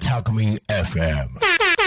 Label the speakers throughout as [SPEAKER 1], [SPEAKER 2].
[SPEAKER 1] Talk Me FM.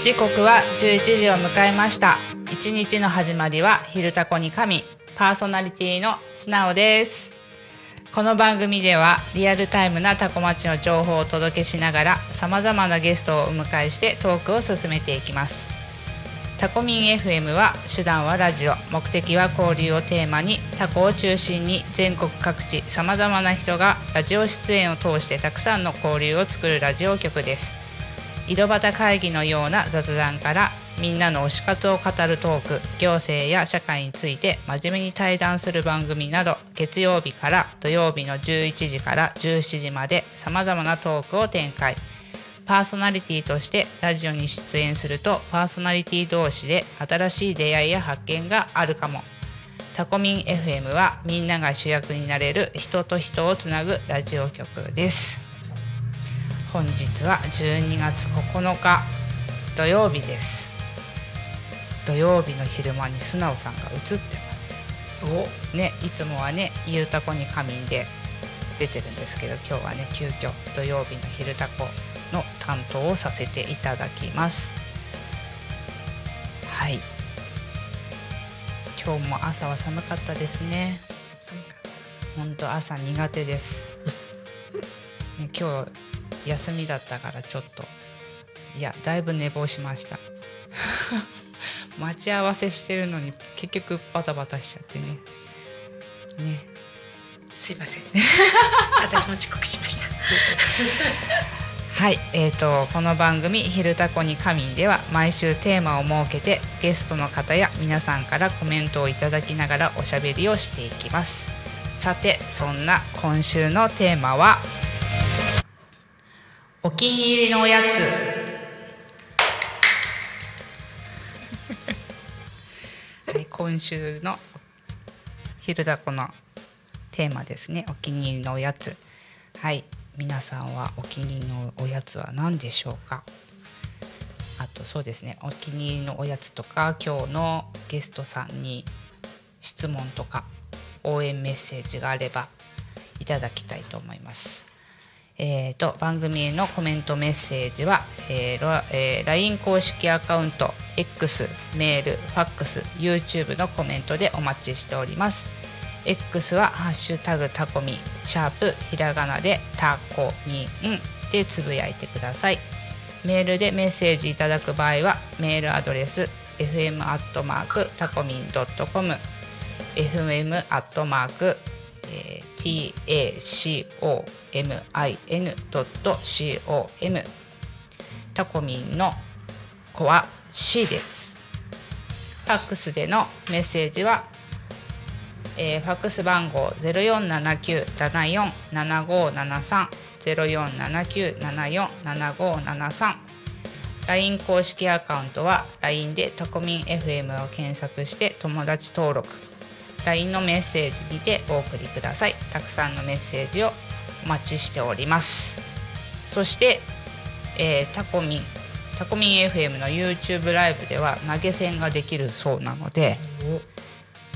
[SPEAKER 2] 時刻は11時を迎えました。一日の始まりは昼タコに神。パーソナリティの素直です。この番組ではリアルタイムなタコ町の情報をお届けしながらさまざまなゲストをお迎えしてトークを進めていきます。タコミン FM は手段はラジオ。目的は交流をテーマにタコを中心に全国各地さまざまな人がラジオ出演を通してたくさんの交流を作るラジオ局です。井戸端会議のような雑談からみんなの推し活を語るトーク行政や社会について真面目に対談する番組など月曜日から土曜日の11時から17時までさまざまなトークを展開。パーソナリティとしてラジオに出演するとパーソナリティ同士で新しい出会いや発見があるかも。タコミン FM はみんなが主役になれる人と人をつなぐラジオ局です。本日は12月9日土曜日です。土曜日の昼間に素直さんが映ってます。お。ねいつもはね「ゆうたこに仮眠」で出てるんですけど今日はね急遽土曜日の昼タコの担当をさせていただきます。はい。今日も朝は寒かったですね。本当朝苦手です、ね、今日休みだったからちょっと。いやだいぶ寝坊しました。待ち合わせしてるのに結局バタバタしちゃってね。ね。
[SPEAKER 3] すいません。私も遅刻しました。
[SPEAKER 2] はい、えー、とこの番組「昼タコに仮眠」では毎週テーマを設けてゲストの方や皆さんからコメントをいただきながらおしゃべりをしていきます。さてそんな今週のテーマは「お気に入りのおやつ」はい、今週の「昼タコ」のテーマですね。お気に入りのおやつ。はい皆さんはお気に入りのおやつは何でしょうか？あとそうですねお気に入りのおやつとか今日のゲストさんに質問とか応援メッセージがあればいただきたいと思います。えー、と番組へのコメントメッセージは、えーえー LINE 公式アカウント X メールファックス YouTube のコメントでお待ちしております。X は「ハッシュタグタコミ」シャープひらがなでタコミンでつぶやいてください。メールでメッセージいただく場合はメールアドレス fm アットマークタコミンドットコム fm アットマーク tacomin.com タコミンの子は C です。ファックスでのメッセージは、えーファックス番号0479747573 0479747573 LINE 公式アカウントは LINE でタコミン FM を検索して友達登録。LINE のメッセージにてお送りください。たくさんのメッセージをお待ちしております。そして、えータコミンタコミン FM の YouTube ライブでは投げ銭ができるそうなので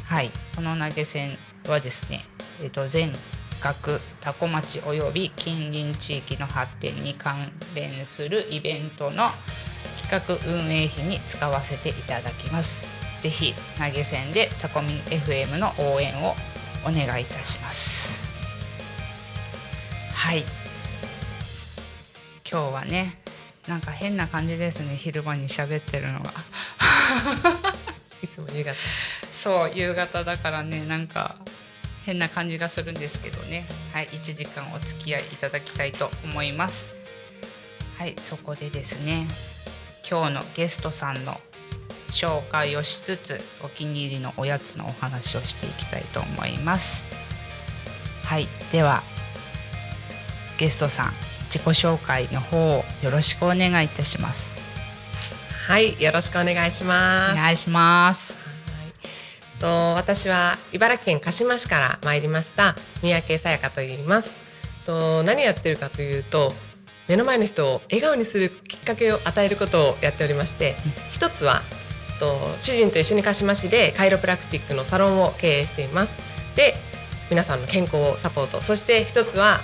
[SPEAKER 2] はい。この投げ銭はですね、えー、と全額タコ町および近隣地域の発展に関連するイベントの企画運営費に使わせていただきます。ぜひ投げ銭でタコミン FM の応援をお願いいたします。はい。今日はねなんか変な感じですね。昼間に喋ってるのが。
[SPEAKER 3] いつも夕方。
[SPEAKER 2] そう夕方だからねなんか変な感じがするんですけどね。はい1時間お付き合いいただきたいと思います。はいそこでですね今日のゲストさんの紹介をしつつお気に入りのおやつのお話をしていきたいと思います。はい。ではゲストさん自己紹介の方をよろしくお願いいたします。
[SPEAKER 3] はい。よろしくお願いし
[SPEAKER 2] お
[SPEAKER 3] ます。
[SPEAKER 2] 願いします。
[SPEAKER 3] はい。と私は茨城県鹿島市から参りました三宅さやかと言います。と何やってるかというと目の前の人を笑顔にするきっかけを与えることをやっておりまして一つはと主人と一緒に鹿島市でカイロプラクティックのサロンを経営しています。で皆さんの健康をサポート。そして一つは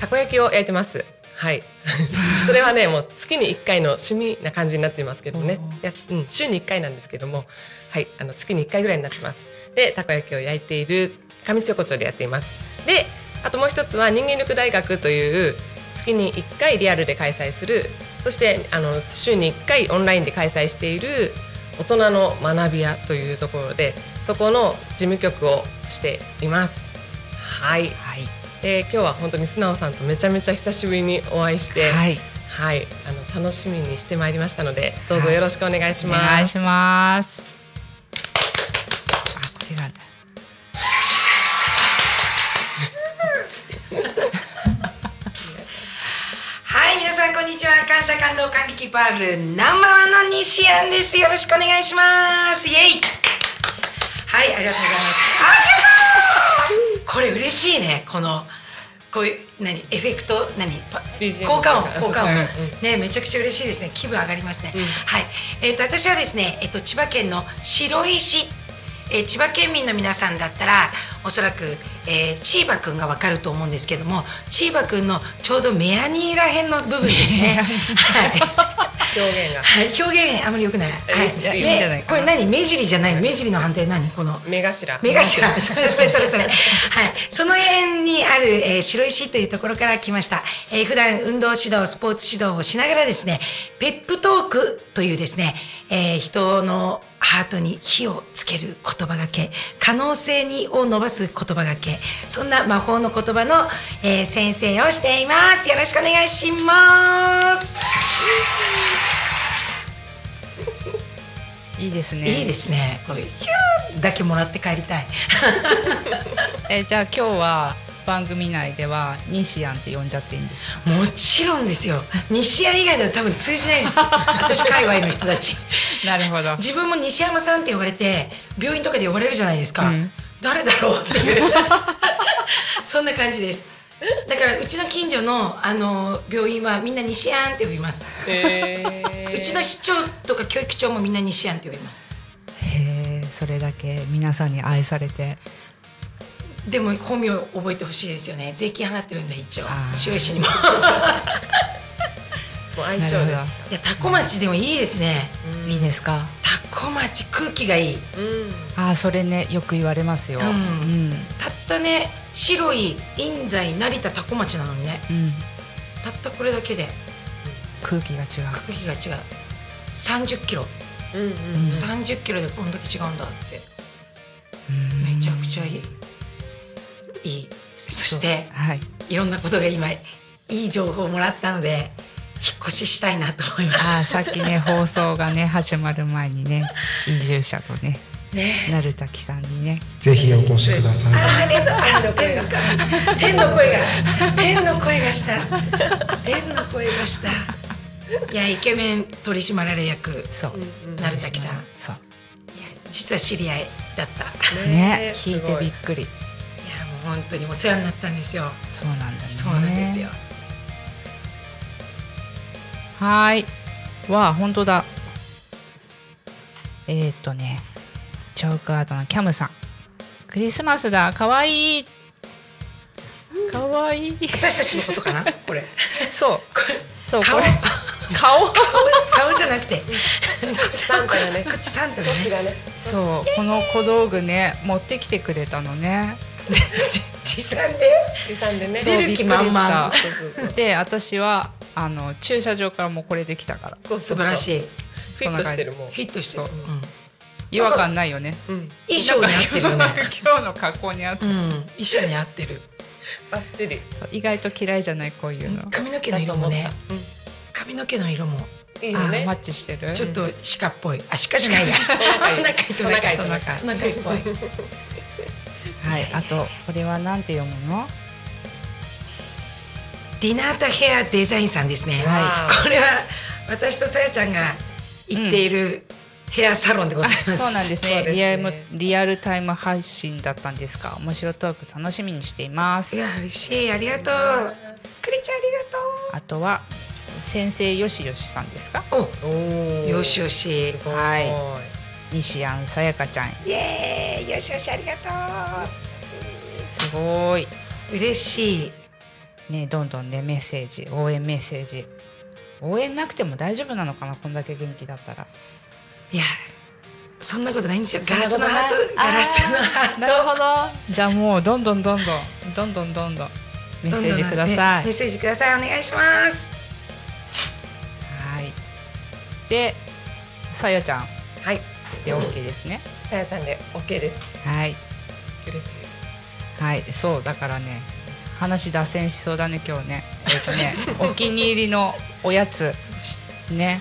[SPEAKER 3] たこ焼きを焼いてます。はい。それはねもう月に1回の趣味な感じになっていますけどね。いや、うん、週に1回なんですけども。はい。あの月に1回ぐらいになってます。でたこ焼きを焼いている上市横丁でやっています。であともう一つは人間力大学という月に1回リアルで開催する。そしてあの週に1回オンラインで開催している大人の学び屋というところでそこの事務局をしています。はい。
[SPEAKER 2] はい。
[SPEAKER 3] で今日は本当に素直さんとめちゃめちゃ久しぶりにお会いして、
[SPEAKER 2] はい。
[SPEAKER 3] はい、あの楽しみにしてまいりましたので、どうぞよろしくお願いします。
[SPEAKER 2] お願いします。
[SPEAKER 4] 感謝感動感激パワフルナンバーワンの西安です。よろしくお願いします。イエイ。はい、ありがとうございます。これ嬉しいね。このこういう何エフェクト何効果音効果音ねめちゃくちゃ嬉しいですね。気分上がりますね。はい。えっ、と私はですねえっ、と千葉県の白石えー千葉県民の皆さんだったらおそらく、えー、チーバくんがわかると思うんですけどもチーバくんのちょうどメアニーらへんの部分ですね。はい。
[SPEAKER 3] 表現が。
[SPEAKER 4] はい、表現あまり良くない。はい、
[SPEAKER 2] いやいいんじゃない
[SPEAKER 4] これ何？目尻じゃない？目尻の判定何？この。
[SPEAKER 3] 目頭。
[SPEAKER 4] 目頭。それそれそれそれ。はい。その辺にある、えー白石というところから来ました、えー普段運動指導スポーツ指導をしながらですねペップトークというですね、えー人のハートに火をつける言葉がけ可能性にを伸ばす言葉がけ。そんな魔法の言葉の、えー先生をしています。よろしくお願いします。
[SPEAKER 2] いいですね。
[SPEAKER 4] いいですね。これヒューだけもらって帰りたい。
[SPEAKER 2] え、じゃあ、今日は番組内では西安って呼んじゃっていいんです。か。
[SPEAKER 4] もちろんですよ。西山以外では多分通じないです。私界隈の人たち。
[SPEAKER 2] なるほど。
[SPEAKER 4] 自分も西山さんって呼ばれて病院とかで呼ばれるじゃないですか、
[SPEAKER 2] うん。
[SPEAKER 4] 誰だろうっていう。そんな感じです。だからうちの近所のあの病院はみんな西安って呼びます、
[SPEAKER 3] え
[SPEAKER 4] うちの市長とか教育長もみんな西安って呼びます。
[SPEAKER 2] へえ、それだけ皆さんに愛されて。
[SPEAKER 4] でも本名覚えてほしいですよね。税金払ってるんで一応。白石にも。
[SPEAKER 3] もう相性で
[SPEAKER 2] なるほ
[SPEAKER 4] いやタコ町でもいいですね。
[SPEAKER 2] いいですか？
[SPEAKER 4] タコ町空気がいい。
[SPEAKER 3] す。うん。
[SPEAKER 2] あー、それね、よく言われますよ。
[SPEAKER 4] うん。
[SPEAKER 2] うん。
[SPEAKER 4] たったね白い印西成田タコ町なのにね。
[SPEAKER 2] うん。
[SPEAKER 4] たったこれだけで。
[SPEAKER 2] 空気が違う。
[SPEAKER 4] 空気が違う。30キロ、
[SPEAKER 3] うんうん。
[SPEAKER 2] うん。
[SPEAKER 4] 30キロでこんだけ違うんだって。
[SPEAKER 2] うん。
[SPEAKER 4] めちゃくちゃいいいい。そして
[SPEAKER 2] はい。
[SPEAKER 4] いろんなことが今いい情報をもらったので引っ越ししたいなと思いました。
[SPEAKER 2] あーさっきね 放送がね始まる前にね移住者とね
[SPEAKER 4] ね。
[SPEAKER 2] 成滝さんにね。
[SPEAKER 1] ぜひお越しください。
[SPEAKER 4] あありがとう。あ天の声天の声が天の声がした。天の声がした。いやイケメン取締役
[SPEAKER 2] そう。
[SPEAKER 4] 成滝さん。いや
[SPEAKER 2] そう
[SPEAKER 4] 実は知り合いだった。い
[SPEAKER 2] ね。聞いてびっくり
[SPEAKER 4] 本当にお世話になったんですよ。
[SPEAKER 2] そうなんだね。
[SPEAKER 4] そうなんですよ。
[SPEAKER 2] はーい。わあ本当だ。えー、っとねチョークアートのキャムさん。クリスマスだ。かわいい。かわいい。
[SPEAKER 4] 私たちのことかな？これ。
[SPEAKER 2] そう。そう
[SPEAKER 4] 顔。
[SPEAKER 2] これ。顔。
[SPEAKER 4] 顔じゃなくて。
[SPEAKER 3] サンタがね。
[SPEAKER 4] こっちサンタだね。
[SPEAKER 3] ね。
[SPEAKER 2] そう。この小道具ね持ってきてくれたのね
[SPEAKER 4] 持参で？
[SPEAKER 3] 持参でね。
[SPEAKER 4] 出る気満々。
[SPEAKER 2] で私はあの駐車場からもうこれできたから。
[SPEAKER 3] そう
[SPEAKER 4] 素晴らしい。
[SPEAKER 3] フィットしてるもん。
[SPEAKER 4] フィットしてる
[SPEAKER 2] そう。
[SPEAKER 4] うん。
[SPEAKER 2] 違和感ないよね。
[SPEAKER 3] うん。
[SPEAKER 4] 衣装に合ってるよね。
[SPEAKER 2] 今日の格好に合って
[SPEAKER 4] うん。衣装に合ってる。
[SPEAKER 3] バッチリ
[SPEAKER 2] 意外と嫌いじゃないこういうの、
[SPEAKER 4] 髪の毛の色もね。
[SPEAKER 3] うん。
[SPEAKER 4] 髪の毛の色も。
[SPEAKER 2] あ
[SPEAKER 3] いいよね。
[SPEAKER 2] マッチしてる？
[SPEAKER 4] ちょっと鹿っぽい。あ鹿じゃないや。トナカイトナカイ
[SPEAKER 3] トナカイ
[SPEAKER 4] トナカイっぽい
[SPEAKER 2] はいあとこれはなんて読むの？
[SPEAKER 4] ディナータヘアデザインさんですね、
[SPEAKER 2] は
[SPEAKER 4] これは私とさやちゃんが行っているヘアサロンでございます、
[SPEAKER 2] そうなんですね。リアルリアルタイム配信だったんですか？面白トーク楽しみにしています。
[SPEAKER 4] いや嬉しい。ありがとう。クリちゃんあ
[SPEAKER 2] あとは先生よしよしさんですか？
[SPEAKER 4] りがとう
[SPEAKER 3] お
[SPEAKER 4] およしよし。
[SPEAKER 3] すごい。
[SPEAKER 2] は西安さやかちゃん。
[SPEAKER 4] イエーイよしよしありが
[SPEAKER 2] すごい。
[SPEAKER 4] とう嬉しい。
[SPEAKER 2] ねどんどんねメッセージ応援メッセージ。応援なくても大丈夫なのかなこんだけ元気だったら。
[SPEAKER 4] いやそんなことないんですよ。ガラスのハートガラスのハート。
[SPEAKER 2] なるほど。じゃあもうどんどんどんどんどんどんどんどんメッセージください。
[SPEAKER 4] ねメッセージください。お願いします。
[SPEAKER 2] はい。でさやちゃん。
[SPEAKER 3] はい。
[SPEAKER 2] で OK ですね
[SPEAKER 3] さやちゃんで OK です。
[SPEAKER 2] はい。
[SPEAKER 3] 嬉しい。
[SPEAKER 2] はい。そうだからね話脱線しそうだね今日ね。えっ、とね お気に入りのおやつ。ね。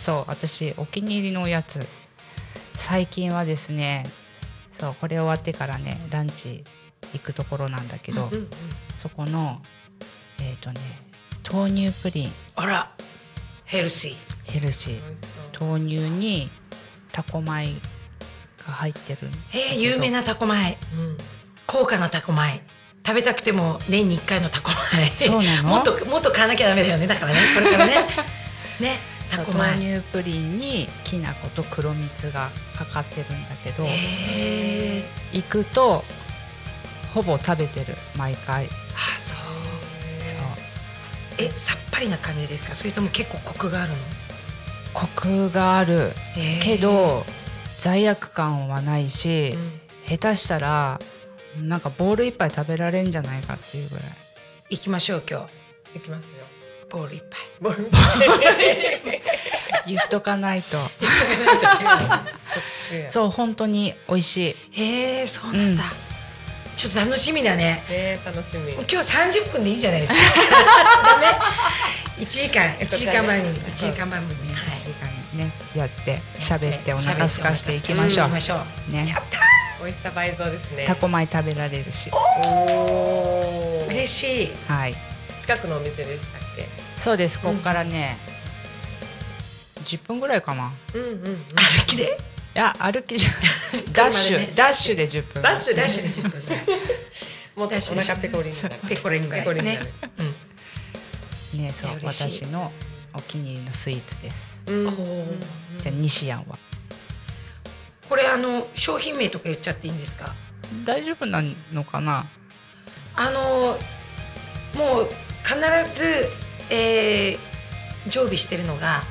[SPEAKER 2] そう私お気に入りのおやつ。最近はですねそうこれ終わってからねランチ行くところなんだけど、
[SPEAKER 3] うんうん
[SPEAKER 2] そこのえっ、とね豆乳プリン。
[SPEAKER 4] あら。ヘルシー。
[SPEAKER 2] ヘルシー。豆乳にタコ米が入ってる
[SPEAKER 4] え有名なタコ米。
[SPEAKER 3] うん。
[SPEAKER 4] 高価なタコ米。食べたくても年に1回のタコ米。
[SPEAKER 2] そうなの？
[SPEAKER 4] もっともっと買わなきゃダメだよね。だからね。これからね。ね。タコ
[SPEAKER 2] 豆
[SPEAKER 4] 米
[SPEAKER 2] 乳プリンにきな粉と黒蜜がかかってるんだけど
[SPEAKER 4] へえ
[SPEAKER 2] 行くとほぼ食べてる毎回。
[SPEAKER 4] あそう。
[SPEAKER 2] そう。
[SPEAKER 4] えさっぱりな感じですか？それとも結構コクがあるの？
[SPEAKER 2] コクがある。けど罪悪感はないし、
[SPEAKER 3] うん。
[SPEAKER 2] 下手したらなんかボール一杯食べられんじゃないかっていうぐらい。
[SPEAKER 4] 行きましょう今日。
[SPEAKER 3] いきますよ。
[SPEAKER 4] ボール一杯
[SPEAKER 3] ボール
[SPEAKER 2] 言っとかないと。
[SPEAKER 3] 特注や
[SPEAKER 2] そう本当に美味しい。
[SPEAKER 4] へえそうなんだ、ちょっと楽しみだね。
[SPEAKER 3] ね楽しみ。
[SPEAKER 4] 今日30分でいいんじゃないですか。ダメ。1時間1時間番組1時間番組はい
[SPEAKER 2] 1時間ねやって喋ってお腹空かしていきましょ
[SPEAKER 4] 行きましょう。
[SPEAKER 2] うね。
[SPEAKER 4] やった
[SPEAKER 3] 美味しさ倍増ですね。
[SPEAKER 2] タコ米食べられるし。
[SPEAKER 3] おー。
[SPEAKER 4] 嬉しい。
[SPEAKER 2] はい。
[SPEAKER 3] 近くのお店でしたっけ？
[SPEAKER 2] そうです。ここからね、10分ぐらいかな。
[SPEAKER 3] うんうんうん。
[SPEAKER 4] 歩きで？
[SPEAKER 2] いや歩きじゃ ダッシュ、ダッシュで10分。
[SPEAKER 3] ダッシュで
[SPEAKER 4] ダッシュで10分
[SPEAKER 3] もっとお腹ペコリン
[SPEAKER 4] ペコリンぐらい
[SPEAKER 3] ペコリン
[SPEAKER 4] ね。
[SPEAKER 3] る
[SPEAKER 2] ねそう。私のお気に入りのスイーツです。
[SPEAKER 3] うん
[SPEAKER 2] じゃあ西安は。
[SPEAKER 4] これあの商品名とか言っちゃっていいんですか？
[SPEAKER 2] 大丈夫なのかな？
[SPEAKER 4] あのもう必ず、えー常備してるのが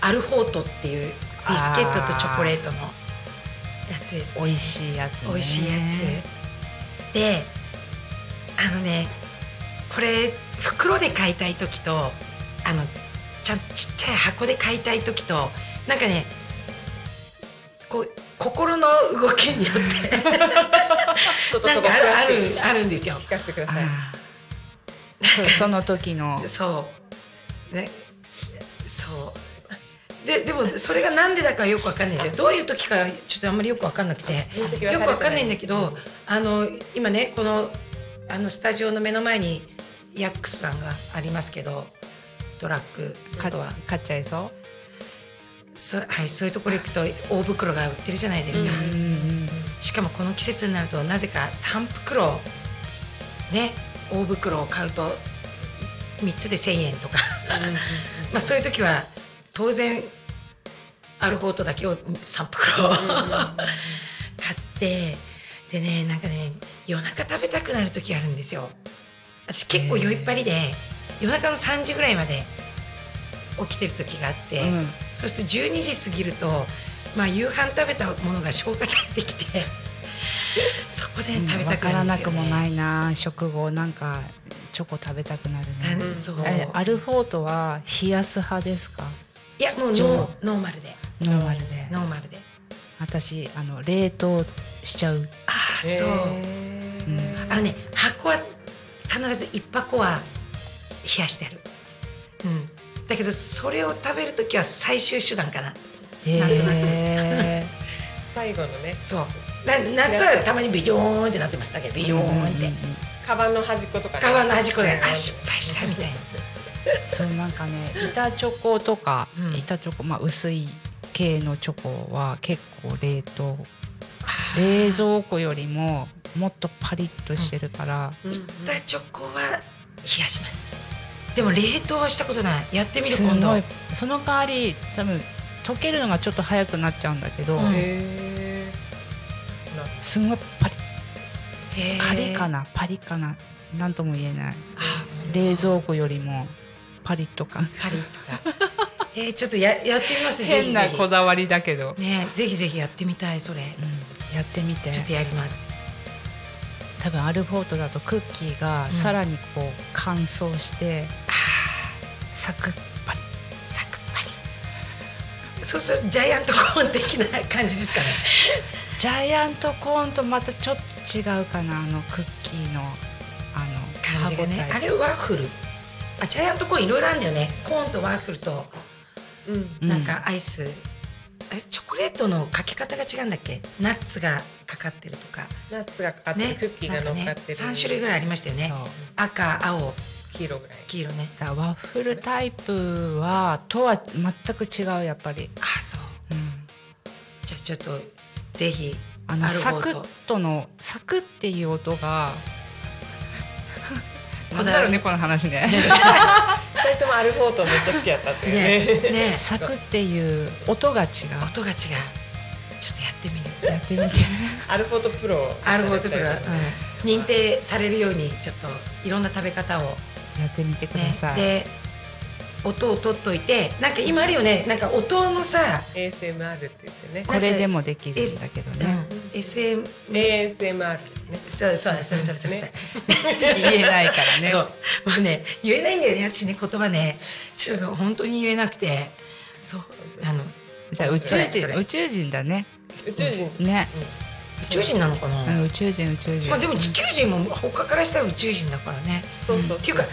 [SPEAKER 4] アルフォートっていうビスケットとチョコレートのやつです。ね
[SPEAKER 2] 美味しいやつね。
[SPEAKER 4] 美味しいやつ。であのねこれ袋で買いたい時とあのちゃんちっちゃい箱で買いたい時となんかねこう心の動きによって
[SPEAKER 3] ちょっとそこ
[SPEAKER 4] なんかあるあ
[SPEAKER 3] 詳しく
[SPEAKER 4] るあるんですよ。
[SPEAKER 3] 聞かせてください。
[SPEAKER 2] そう その時の。
[SPEAKER 4] そう。ね。そう。ででもそれがなんでだかよくわかんないですよ。どういう時かちょっとあんまりよくわかんなくて。よくわかんないんだけどあの今ねこのあのスタジオの目の前にヤックスさんがありますけどドラッグストア。
[SPEAKER 2] か買っちゃいそう？
[SPEAKER 4] そ,、はい、そういうところ行くと大袋が売ってるじゃないですか、
[SPEAKER 2] うんうん
[SPEAKER 4] しかもこの季節になるとなぜか3袋ね大袋を買うと3つで1,000円とか。まあそういう時は当然アルフォートだけを3袋買ってでねなんかね夜中食べたくなる時あるんですよ。私結構酔いっぱりで夜中の3時ぐらいまで起きてる時があって、
[SPEAKER 2] うん。
[SPEAKER 4] そして12時過ぎると、まあ、夕飯食べたものが消化されてきて そこで食べた
[SPEAKER 2] わ
[SPEAKER 4] く
[SPEAKER 2] からなく
[SPEAKER 4] なるんですよ、ね、
[SPEAKER 2] もないな。食後なんかチョコ食べたくなるね
[SPEAKER 4] たそう。
[SPEAKER 2] えアルフォートは冷やす派ですか？
[SPEAKER 4] いやもうノーノーマルで。
[SPEAKER 2] ノーマルで。
[SPEAKER 4] ノーマルで。
[SPEAKER 2] 私あの冷凍しちゃう、
[SPEAKER 4] ああそう。
[SPEAKER 2] うん。
[SPEAKER 4] あのね箱は必ず一箱は冷やしてある。うん。だけどそれを食べるときは最終手段かな。
[SPEAKER 2] へ
[SPEAKER 4] なんとなく。
[SPEAKER 2] え
[SPEAKER 3] 最後のね。
[SPEAKER 4] そう。な夏はたまにビヨーンってなってましたけどビヨーンって。
[SPEAKER 3] カバンの端っことかね。
[SPEAKER 4] カバンの端っこで
[SPEAKER 3] うん。
[SPEAKER 4] あ失敗したみたいな。
[SPEAKER 2] そうなんかね板チョコとか、
[SPEAKER 4] うん。
[SPEAKER 2] 板チョコまあ薄い系のチョコは結構冷凍。冷蔵庫よりももっとパリッとしてるから、
[SPEAKER 3] うん。
[SPEAKER 4] 板チョコは冷やします。でも冷凍はしたことない。やってみる
[SPEAKER 2] す
[SPEAKER 4] 今度。
[SPEAKER 2] ごいその代わり多分溶けるのがちょっと早くなっちゃうんだけど、
[SPEAKER 4] うん。
[SPEAKER 3] へ
[SPEAKER 2] すんごいパリカリかなパリかななんとも言えない。
[SPEAKER 4] あ
[SPEAKER 2] 冷蔵庫よりもパリッと感
[SPEAKER 4] パリッとか。えー、ちょっとややってみますぜひ
[SPEAKER 2] 変なこだわりだけど、
[SPEAKER 4] ねぜひぜひやってみたいそれ。
[SPEAKER 2] うん。やってみて。
[SPEAKER 4] ちょっとやります
[SPEAKER 2] 多分アルフォートだとクッキーが
[SPEAKER 4] うん。
[SPEAKER 2] さらにこう乾燥して、
[SPEAKER 4] あ
[SPEAKER 2] サクッパリ。
[SPEAKER 4] ーサクッパリ。そうするとジャイアントコーン的な感じですかね。
[SPEAKER 2] ジャイアントコーンとまたちょっと違うかなあのクッキーのあの
[SPEAKER 4] 感じがね。あれワッフル。あジャイアントコーンいろいろあるんだよね。コーンとワッフルと
[SPEAKER 3] ーうん
[SPEAKER 2] うん。
[SPEAKER 4] なんかアイス、あれチョコレートのかけ方が違うんだっけ？ナッツがかかってるとか。
[SPEAKER 3] ナッツがかかってる
[SPEAKER 4] ね。
[SPEAKER 3] クッキーが乗っかってる。
[SPEAKER 4] 3種類ぐらいありましたよね。赤青。
[SPEAKER 3] 黄色ぐらい。
[SPEAKER 4] 黄色ね。
[SPEAKER 2] だワッフルタイプはとは全く違うやっぱり、
[SPEAKER 4] あそう。
[SPEAKER 2] うん、
[SPEAKER 4] じゃあちょっとぜひ
[SPEAKER 2] あのサクッとのサクッっていう音が
[SPEAKER 4] こだわり
[SPEAKER 2] なんだろうねこの話ね。
[SPEAKER 3] 二人ともアルフォートめっちゃ好きやったってね
[SPEAKER 4] ね。ね。
[SPEAKER 2] サクっていう音が違う。
[SPEAKER 4] 音が違う。ちょっとやってみる
[SPEAKER 2] やってみて
[SPEAKER 3] アルフォートプロ
[SPEAKER 4] アルフォートプロ、うん、認定されるようにちょっといろんな食べ方を。
[SPEAKER 2] やってみてくだ
[SPEAKER 4] ね
[SPEAKER 2] さい、
[SPEAKER 4] で音を取っといてなんか今あるよね。なんか音のさ、
[SPEAKER 3] ASMR って言ってね。
[SPEAKER 2] これでもできるんだけどね、
[SPEAKER 4] うん、SM
[SPEAKER 3] ASMR ね
[SPEAKER 4] そうそうそれそれそれそれ、
[SPEAKER 3] ね。
[SPEAKER 2] 言えないからね。
[SPEAKER 4] そう。もうね言えないんだよね私ね言葉ね。ちょっと本当に言えなくて。そうあの
[SPEAKER 2] じゃあ宇宙人宇宙人だね。
[SPEAKER 3] 宇宙人。
[SPEAKER 2] ね、
[SPEAKER 4] 宇宙人なのかな、
[SPEAKER 2] うん宇宙人宇宙人。
[SPEAKER 4] まあでも地球人も他からしたら宇宙人だからね。
[SPEAKER 3] そうそう
[SPEAKER 4] っていうか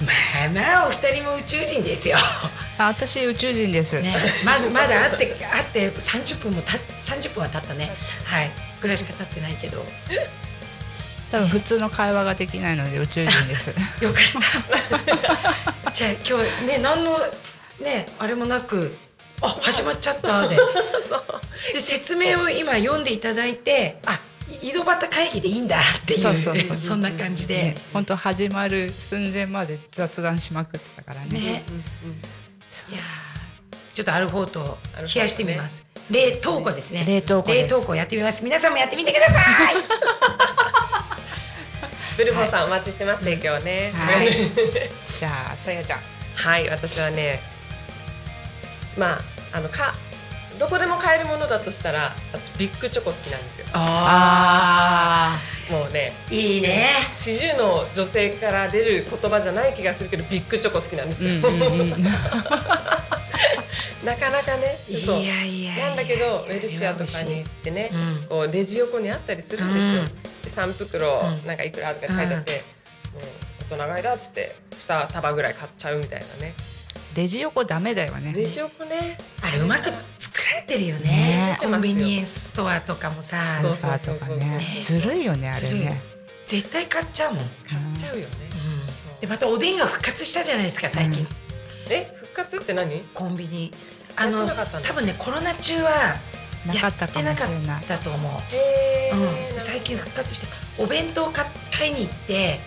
[SPEAKER 4] まあまあお二人も宇宙人ですよ、
[SPEAKER 2] あ私宇宙人です、
[SPEAKER 4] ね、まだまだ会って会って30分もた30分は経ったね。はいぐらいしか経ってないけど。
[SPEAKER 2] 多分普通の会話ができないので宇宙人です。
[SPEAKER 4] よかった。じゃあ今日ね何のねあれもなくあ始まっちゃったで。で説明を今読んでいただいてあ井戸端会議でいいんだっていう
[SPEAKER 2] そうそうそう。
[SPEAKER 4] そんな感じで。
[SPEAKER 2] ね、本当始まる寸前まで雑談しまくってたからね。
[SPEAKER 4] ね。いやーちょっとアルフォート冷やしてみます冷凍庫ですね。
[SPEAKER 2] 冷凍庫
[SPEAKER 4] 冷凍庫やってみます。皆さんもやってみてください。
[SPEAKER 3] ブルボンさんお待ちしてますね今日ね。
[SPEAKER 2] はい。じゃあさやちゃん。
[SPEAKER 3] はい私はねまああのかどこでも買えるものだとしたら私ビッグチョコ好きなんですよ。
[SPEAKER 4] あ
[SPEAKER 3] もうね
[SPEAKER 4] あいいね。
[SPEAKER 3] 四十の女性から出る言葉じゃない気がするけどビッグチョコ好きなんですよ、
[SPEAKER 2] うんうんうん
[SPEAKER 3] なかなかね
[SPEAKER 4] い
[SPEAKER 3] そう。
[SPEAKER 4] やいやいや。
[SPEAKER 3] なんだけどウェルシアとかに行ってね、
[SPEAKER 4] うん
[SPEAKER 3] こうレジ横にあったりするんですよ、
[SPEAKER 4] うん
[SPEAKER 3] で3袋
[SPEAKER 4] うん。
[SPEAKER 3] なんかいくらとか書いてあって、もう大人買いだっつって2束ぐらい買っちゃうみたいなね
[SPEAKER 2] レジ横ダメだよね。
[SPEAKER 3] レジ横ね。
[SPEAKER 4] あれうまく作られてるよね。
[SPEAKER 2] ね。
[SPEAKER 4] コンビニエンスストアとかもさ。
[SPEAKER 2] スーパーとかね。
[SPEAKER 4] ね。
[SPEAKER 2] ずるいよねあれね。
[SPEAKER 4] 絶対買っちゃうもん、
[SPEAKER 3] 買っちゃうよね、
[SPEAKER 4] でまたおでんが復活したじゃないですか最近、
[SPEAKER 2] うん。
[SPEAKER 3] え復活って何？
[SPEAKER 4] コンビニ。あの多分ねコロナ中は
[SPEAKER 2] なかったかもしれ
[SPEAKER 4] やって
[SPEAKER 2] な
[SPEAKER 4] ないかったと思う
[SPEAKER 3] へ
[SPEAKER 4] うん、で最近復活してお弁当買買いに行って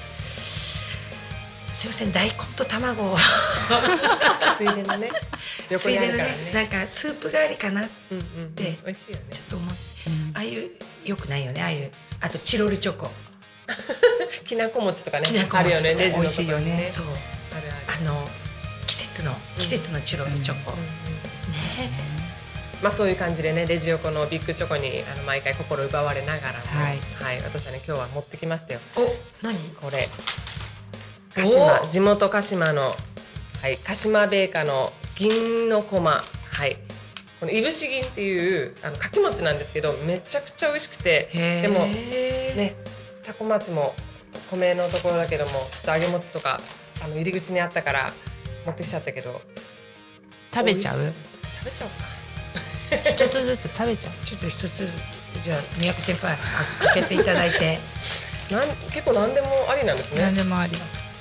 [SPEAKER 4] すいません大根と卵を。
[SPEAKER 3] ついでのね。横
[SPEAKER 4] ついでの
[SPEAKER 3] ね
[SPEAKER 4] ね。なんかスープ代わりかな
[SPEAKER 3] うんうんうん。
[SPEAKER 4] で
[SPEAKER 3] 美味しいよね。
[SPEAKER 4] ちょっと思って。
[SPEAKER 2] うん。
[SPEAKER 4] ああいうよくないよねああいう。あとチロルチョコ。
[SPEAKER 3] きなこ餅とかね
[SPEAKER 4] きなこ餅
[SPEAKER 3] あるよねレジの
[SPEAKER 2] 美味しいよね。
[SPEAKER 3] とこにね
[SPEAKER 4] そう
[SPEAKER 3] あ
[SPEAKER 4] の季節の季節のチロルチョコ、ね。
[SPEAKER 3] まあそういう感じでねレジ横のビッグチョコにあの毎回心奪われながらも。
[SPEAKER 2] はい。
[SPEAKER 3] はい、私はね今日は持ってきましたよ。
[SPEAKER 4] お何？
[SPEAKER 3] これ鹿島
[SPEAKER 4] お
[SPEAKER 3] 地元鹿島の、はい、鹿島米菓の銀の駒はい。このいぶし銀っていうあのかき餅なんですけどめちゃくちゃ美味しくてでもねタコ町も米のところだけどもちょっと揚げ餅とかあの入り口にあったから持ってきちゃったけど。
[SPEAKER 2] 食べちゃう？
[SPEAKER 3] 食べちゃおうか。
[SPEAKER 2] 一つずつ食べちゃう？
[SPEAKER 4] ちょっと一つずつ。じゃあ三宅先輩あ開けていただいて。
[SPEAKER 3] なん結構何でもありなんですね。
[SPEAKER 2] 何でもあり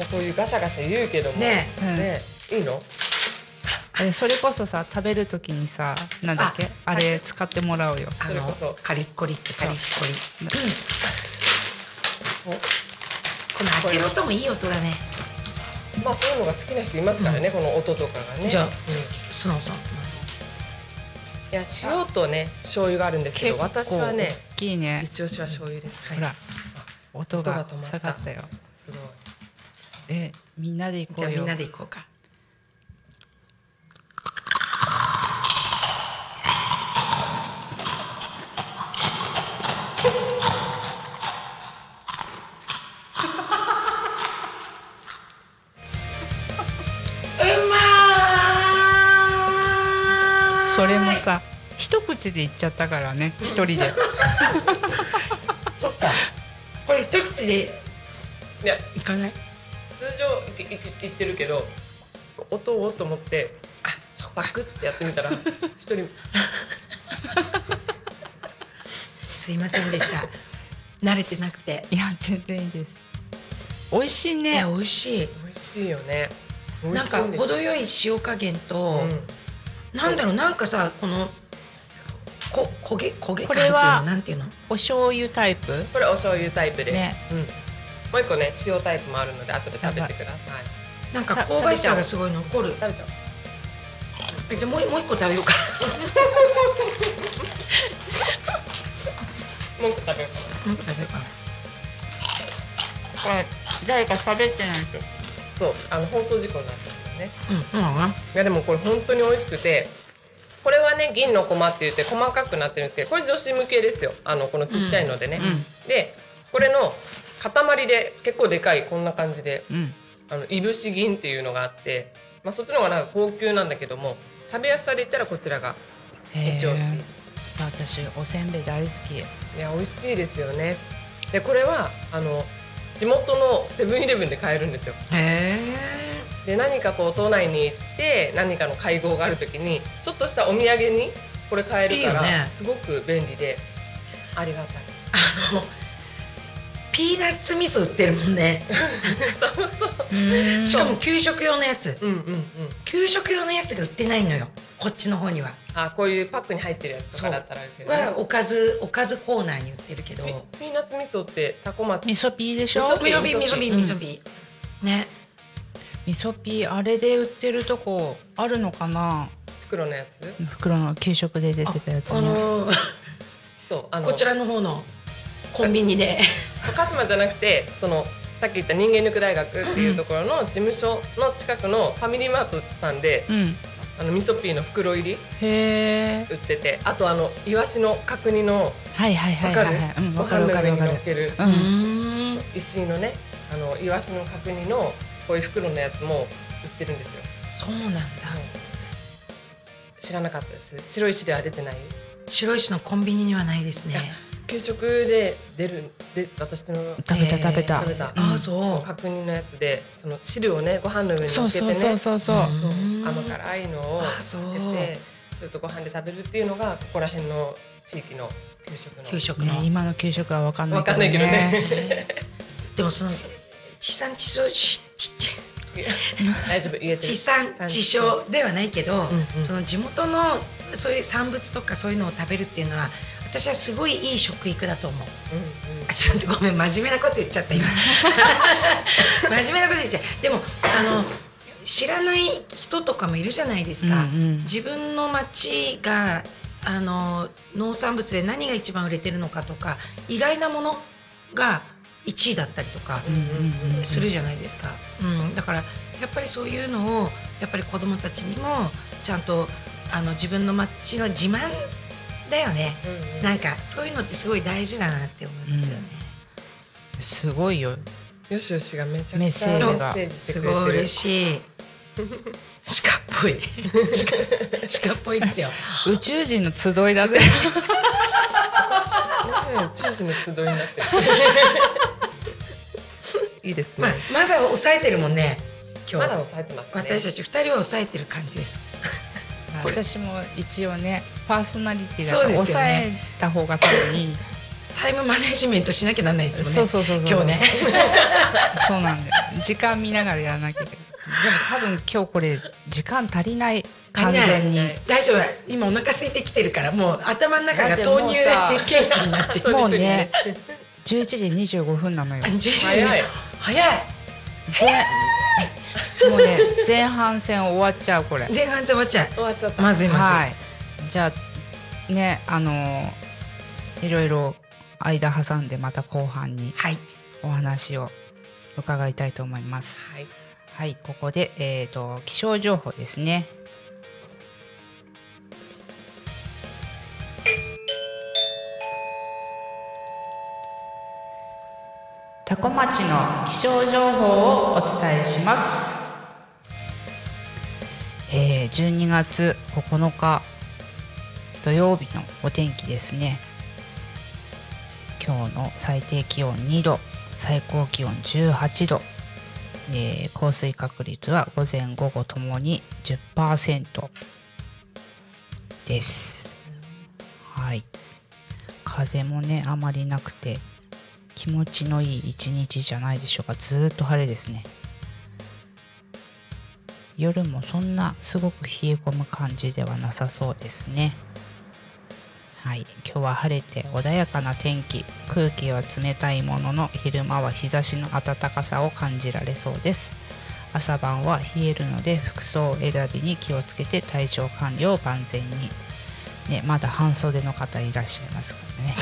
[SPEAKER 3] こういうガシャガシャ言うけども。
[SPEAKER 4] ね。
[SPEAKER 2] え
[SPEAKER 3] ねいいの？
[SPEAKER 2] えそれこそさ食べる時にさなんだっけ？あれ使ってもらおうよ。
[SPEAKER 4] あの
[SPEAKER 3] それこそ。
[SPEAKER 4] カリッコリってカリッコリ。うん。この開ける音もいい音だね。
[SPEAKER 3] まあそういうのが好きな人いますからね、この音とかがね。
[SPEAKER 4] じゃあ
[SPEAKER 3] うん。
[SPEAKER 4] スノーさん。
[SPEAKER 3] いや塩とね醤油があるんですけど私はね
[SPEAKER 2] 大きいね。
[SPEAKER 3] 一押しは醤油です、はい、
[SPEAKER 2] ほら。音が下がったよ。
[SPEAKER 3] すごい
[SPEAKER 2] えみんなで行こうよ。
[SPEAKER 4] じゃあみんなで行こうか。
[SPEAKER 2] それもさ一口でいっちゃったからね一人で。
[SPEAKER 4] そっか。これ一口で
[SPEAKER 3] いや
[SPEAKER 4] いかない？
[SPEAKER 3] 通常いいい言ってるけど音をと思ってあそうパクってやってみたら一 人
[SPEAKER 4] すいませんでした。慣れてなくて。
[SPEAKER 2] いや全然いいです。美味しいね。
[SPEAKER 4] いや美味しい。
[SPEAKER 3] 美味しいよね。美
[SPEAKER 4] なんか程よい塩加減と、
[SPEAKER 3] うん。
[SPEAKER 4] なんだろうなんかさこのこ焦げ焦げ
[SPEAKER 2] これは
[SPEAKER 4] 感っていうのなんていうの？
[SPEAKER 2] お醤油タイプ？
[SPEAKER 3] これお醤油タイプで、
[SPEAKER 2] ね。
[SPEAKER 3] うん、もう一個ね塩タイプもあるので後で食べてください。
[SPEAKER 4] なんか香ばしさがすごい残る。
[SPEAKER 3] 食べちゃおう。
[SPEAKER 4] えじゃあもうもう一個食べようか。
[SPEAKER 3] もう一個食べよう。かな
[SPEAKER 4] もう一個食べよう。かな
[SPEAKER 2] これ誰か喋ってないと。
[SPEAKER 3] そうあの放送事故になってますよね。
[SPEAKER 4] うんうんうん
[SPEAKER 3] いやでもこれ本当に美味しくてこれはね銀の駒って言って細かくなってるんですけどこれ女子向けですよ。あのこのちっちゃいのでね、
[SPEAKER 2] うんうん。
[SPEAKER 3] でこれの塊で結構でかいこんな感じで
[SPEAKER 2] うん。
[SPEAKER 3] あのいぶし銀っていうのがあって、まあ、そっちの方がなんか高級なんだけども食べやすさで言ったらこちらが一押し。
[SPEAKER 2] じゃあ私おせんべい大好き。
[SPEAKER 3] いや美味しいですよね。でこれはあの地元のセブンイレブンで買えるんですよ。
[SPEAKER 4] へ
[SPEAKER 3] で何かこう都内に行って何かの会合がある時にちょっとしたお土産にこれ買えるから
[SPEAKER 4] ね。
[SPEAKER 3] すごく便利でありがたい。
[SPEAKER 4] あ のピーナッツ味噌売ってるもんね。
[SPEAKER 3] そうそう
[SPEAKER 4] しかも給食用のやつ。
[SPEAKER 3] うんうんうん。
[SPEAKER 4] 給食用のやつが売ってないのよ。こっちの方には。
[SPEAKER 3] あこういうパックに入ってるやつとかだったらあるけど、ね、
[SPEAKER 4] はおかずおかずコーナーに売ってるけど。
[SPEAKER 3] ピピーナッツ味噌ってタコマ
[SPEAKER 2] 味噌ピーでしょ？
[SPEAKER 3] 味噌
[SPEAKER 4] 味噌ピー。味噌ピー
[SPEAKER 2] うん。
[SPEAKER 4] 味噌ピー。ね。
[SPEAKER 2] 味噌ピーあれで売ってるとこあるのかな？
[SPEAKER 3] 袋のやつ？
[SPEAKER 2] 袋の給食で出てたやつ
[SPEAKER 4] あ
[SPEAKER 2] ね
[SPEAKER 4] の
[SPEAKER 3] そうあの。
[SPEAKER 4] こちらの方のコンビニで。
[SPEAKER 3] 鹿島じゃなくてそのさっき言った人間力大学っていうところの事務所の近くのファミリーマートさんで
[SPEAKER 2] うん。
[SPEAKER 3] あの味噌ピーの袋入り売っててあとあのイワシの角煮の
[SPEAKER 2] はいはいはい
[SPEAKER 3] わかる
[SPEAKER 2] はい。はいうん
[SPEAKER 3] ご
[SPEAKER 2] わかる
[SPEAKER 3] 飯の上に
[SPEAKER 2] わかる。わかる。
[SPEAKER 3] る石井のねあのイワシの角煮のこういう袋のやつも売ってるんですよ。
[SPEAKER 4] そうなんだ。
[SPEAKER 3] 知らなかったです。白石では出てない？
[SPEAKER 4] 白石のコンビニにはないですね
[SPEAKER 3] 給食で出るで私の
[SPEAKER 2] 食べた食べた。
[SPEAKER 3] 食べた。
[SPEAKER 4] あーそう。
[SPEAKER 3] 角煮のやつでその汁をねご飯の上に
[SPEAKER 2] そう
[SPEAKER 3] 乗っけて
[SPEAKER 2] そう
[SPEAKER 3] ね
[SPEAKER 2] そうそう。そう
[SPEAKER 3] そう。
[SPEAKER 4] うん。
[SPEAKER 3] 甘辛いのを
[SPEAKER 4] あそう。
[SPEAKER 3] つけてそれとご飯で食べるっていうのがここら辺の地域の給食の。
[SPEAKER 4] 給食の、
[SPEAKER 2] ね今の給食はわかんない
[SPEAKER 3] わかんないけどね。
[SPEAKER 4] でもその地産地消しち
[SPEAKER 3] 大丈夫言えてる。
[SPEAKER 4] 地産地消ではないけど、
[SPEAKER 3] んうん。
[SPEAKER 4] その地元のそういう産物とかそういうのを食べるっていうのは私はすごいいい食育だと思う。
[SPEAKER 3] うんうん。
[SPEAKER 4] あちょっとごめん真面目なこと言っちゃった今。真面目なこと言っちゃう。でもあの知らない人とかもいるじゃないですか、
[SPEAKER 2] うんうん。
[SPEAKER 4] 自分の町があの農産物で何が一番売れてるのかとか意外なものが1位だったりとかするじゃないですか、うん、だからやっぱりそういうのをやっぱり子どもたちにもちゃんとあの自分の町の自慢だよね、
[SPEAKER 3] うんうん。
[SPEAKER 4] なんかそういうのってすごい大事だなって思いますよね。
[SPEAKER 2] すごいよ。
[SPEAKER 3] よしよしがめちゃくちゃ
[SPEAKER 2] メッセージ
[SPEAKER 4] すごい嬉しい。鹿っぽい。鹿 鹿っぽいですよ。
[SPEAKER 2] 宇宙人の集いだって。
[SPEAKER 3] ねえ宇宙人の集い。になってるいいです
[SPEAKER 4] まあ
[SPEAKER 3] ね、
[SPEAKER 4] まだ抑えてるもんね今日。
[SPEAKER 3] まだ抑えてますね。
[SPEAKER 4] 私たち二人は抑えてる感じです
[SPEAKER 2] 私も一応ねパーソナリティだから抑
[SPEAKER 4] ね。
[SPEAKER 2] えた方が多分いい。
[SPEAKER 4] タイムマネジメントしなきゃなんないですもんね。
[SPEAKER 2] そうそうそうそう。
[SPEAKER 4] 今日ね。
[SPEAKER 2] そうなんだよ。時間見ながらやらなきゃ。いけないでも多分今日これ時間足りない。完全に。
[SPEAKER 4] 大丈夫。今お腹空いてきてるからもう頭の中が豆乳
[SPEAKER 2] さ
[SPEAKER 4] ケーキになって。
[SPEAKER 2] もうね11時25分なのよ。
[SPEAKER 4] あ10時
[SPEAKER 3] 早い。
[SPEAKER 4] 早い。
[SPEAKER 2] 前もうね前半戦終わっちゃうこれ。
[SPEAKER 4] 前半戦終わっちゃう。
[SPEAKER 3] 終わっちゃった。
[SPEAKER 4] まずいまずい、
[SPEAKER 2] はい。じゃあねあのいろいろ間挟んでまた後半に
[SPEAKER 4] はい。
[SPEAKER 2] お話を伺いたいと思います。
[SPEAKER 3] はい。
[SPEAKER 2] はいここでえっ、と気象情報ですね多古町の気象情報をお伝えします。えー、12月9日土曜日のお天気ですね。今日の最低気温2度、最高気温18度、えー降水確率は午前午後ともに10%です。はい。風もね、あまりなくて、気持ちのいい一日じゃないでしょうか。ずっと晴れですね。夜もそんなすごく冷え込む感じではなさそうですね。はい、今日は晴れて穏やかな天気空気は冷たいものの昼間は日差しの暖かさを感じられそうです朝晩は冷えるので服装選びに気をつけて体調管理を万全にねまだ半袖の方いらっしゃいますからね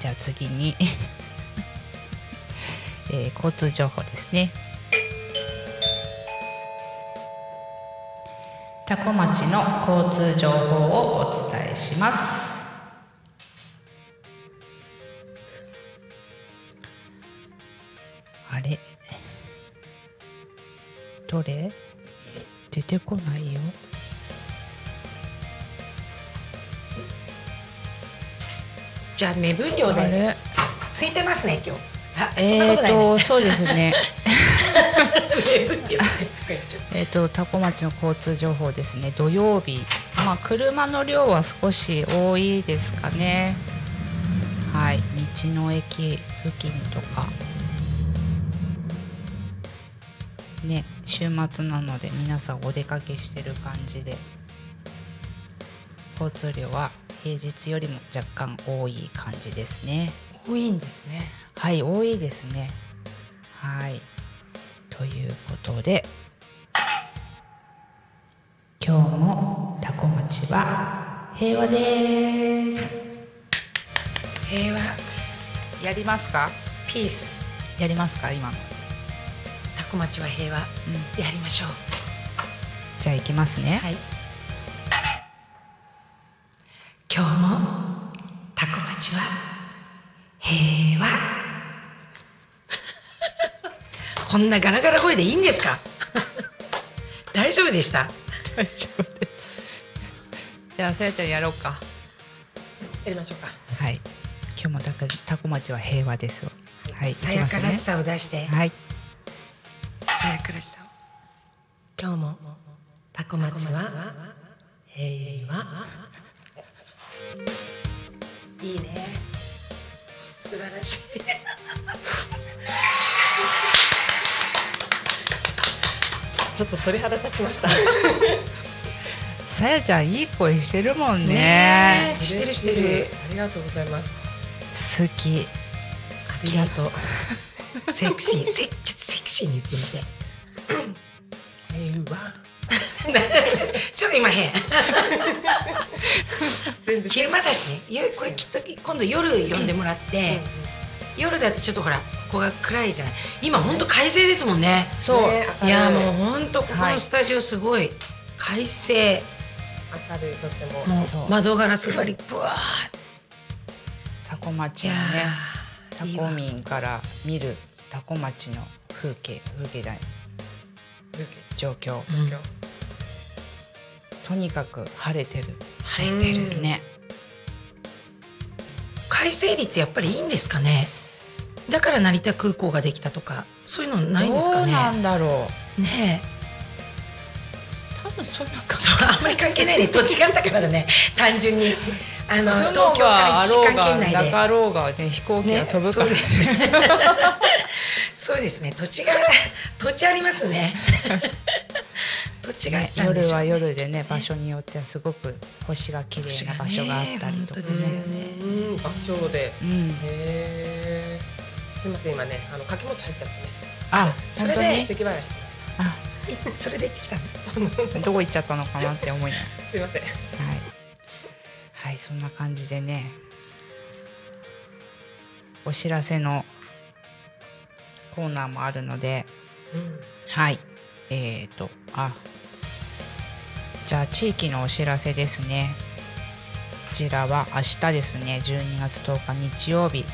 [SPEAKER 2] じゃあ次に、えー交通情報ですね多古町の交通情報をお伝えします。
[SPEAKER 4] じゃあ目分量で空いてますね今日
[SPEAKER 2] えー
[SPEAKER 4] こと
[SPEAKER 2] そうですね。えっと、多古町の交通情報ですね。土曜日。まあ、車の量は少し多いですかね。はい。道の駅付近とか。ね、週末なので皆さんお出かけしてる感じで。交通量は平日よりも若干多い感じですね。
[SPEAKER 4] 多いんですね
[SPEAKER 2] はい、多いですね。はい。ということで、今日もタコ町は平和です。
[SPEAKER 4] 平和
[SPEAKER 2] やりますか？
[SPEAKER 4] ピース
[SPEAKER 2] やりますか今の？
[SPEAKER 4] タコ町は平和
[SPEAKER 2] うん。
[SPEAKER 4] やりましょう
[SPEAKER 2] じゃあ行きますね。
[SPEAKER 4] はい今日もタコ町は平和 こんなガラガラ声でいいんですか？大丈夫でした？
[SPEAKER 2] 大丈夫です。じゃあ、さやちゃんやろうか。
[SPEAKER 3] やりましょうか
[SPEAKER 2] はい。今日もタコタコ町は平和ですよ。はい。
[SPEAKER 4] さやからしさを出して
[SPEAKER 2] はい。
[SPEAKER 4] さやからしさを今日もタコ町は
[SPEAKER 3] 平和
[SPEAKER 4] いいね。素晴らしい。
[SPEAKER 3] ちょっと鳥肌立ちました。
[SPEAKER 2] さやちゃんいい声してるもんね。
[SPEAKER 4] してるしてる。
[SPEAKER 3] ありがとうございます。
[SPEAKER 2] 好き。
[SPEAKER 3] ありがとう
[SPEAKER 4] セクシー。セちょっとセクシーに言ってみて。
[SPEAKER 3] 平和
[SPEAKER 4] ちょっと今変。昼間だし。よこれきっと今度夜呼んでもらって、夜だとちょっとほらここが暗いじゃない。今本当快晴ですもんね。
[SPEAKER 2] そう。
[SPEAKER 3] ね
[SPEAKER 4] い。やもう本当ここ
[SPEAKER 2] はい
[SPEAKER 4] のスタジオすごい。快晴。
[SPEAKER 3] 明るいとっても。
[SPEAKER 4] 窓ガラス張りブワー
[SPEAKER 2] タコ町のねタコ民から見るタコ町の風景風景じゃない状況。
[SPEAKER 4] うん
[SPEAKER 2] とにかく晴れてる。
[SPEAKER 4] 晴れてる
[SPEAKER 2] ね。
[SPEAKER 4] 改正率やっぱりいいんですかね。だから成田空港ができたとかそういうのないんですか
[SPEAKER 2] どうな
[SPEAKER 4] ね
[SPEAKER 2] んだろう。
[SPEAKER 4] ね
[SPEAKER 2] 多分そういうのか
[SPEAKER 4] えそうあんまり関係ないね。土地があったからだね。単純に。あの東
[SPEAKER 2] 雲
[SPEAKER 4] 京から1時間圏内で
[SPEAKER 2] がなかろうがね飛行機が
[SPEAKER 4] ね
[SPEAKER 2] 飛ぶか。ら、
[SPEAKER 4] そうです。そうですね。土地が土地ありますね 土地があっ
[SPEAKER 2] ね
[SPEAKER 4] たんでしょうね。
[SPEAKER 2] 夜は夜でね場所によってはすごく星が綺麗な場所があったりとか
[SPEAKER 4] ね。本当ですよ
[SPEAKER 2] ね。
[SPEAKER 3] うん。場所で。
[SPEAKER 2] うん、
[SPEAKER 3] へえすみません今ねあの掛け持ち入っちゃってね。
[SPEAKER 2] あ
[SPEAKER 4] それで
[SPEAKER 3] 咳払いしてまし
[SPEAKER 2] あ。
[SPEAKER 4] それで行ってきたの。
[SPEAKER 2] どこ行っちゃったのかなって思いながら
[SPEAKER 3] たすいません。
[SPEAKER 2] はい、はい、そんな感じでねお知らせのコーナーもあるので
[SPEAKER 3] うん。
[SPEAKER 2] はい。えーとあじゃあ地域のお知らせですね。こちらは明日ですね。12月10日日曜日。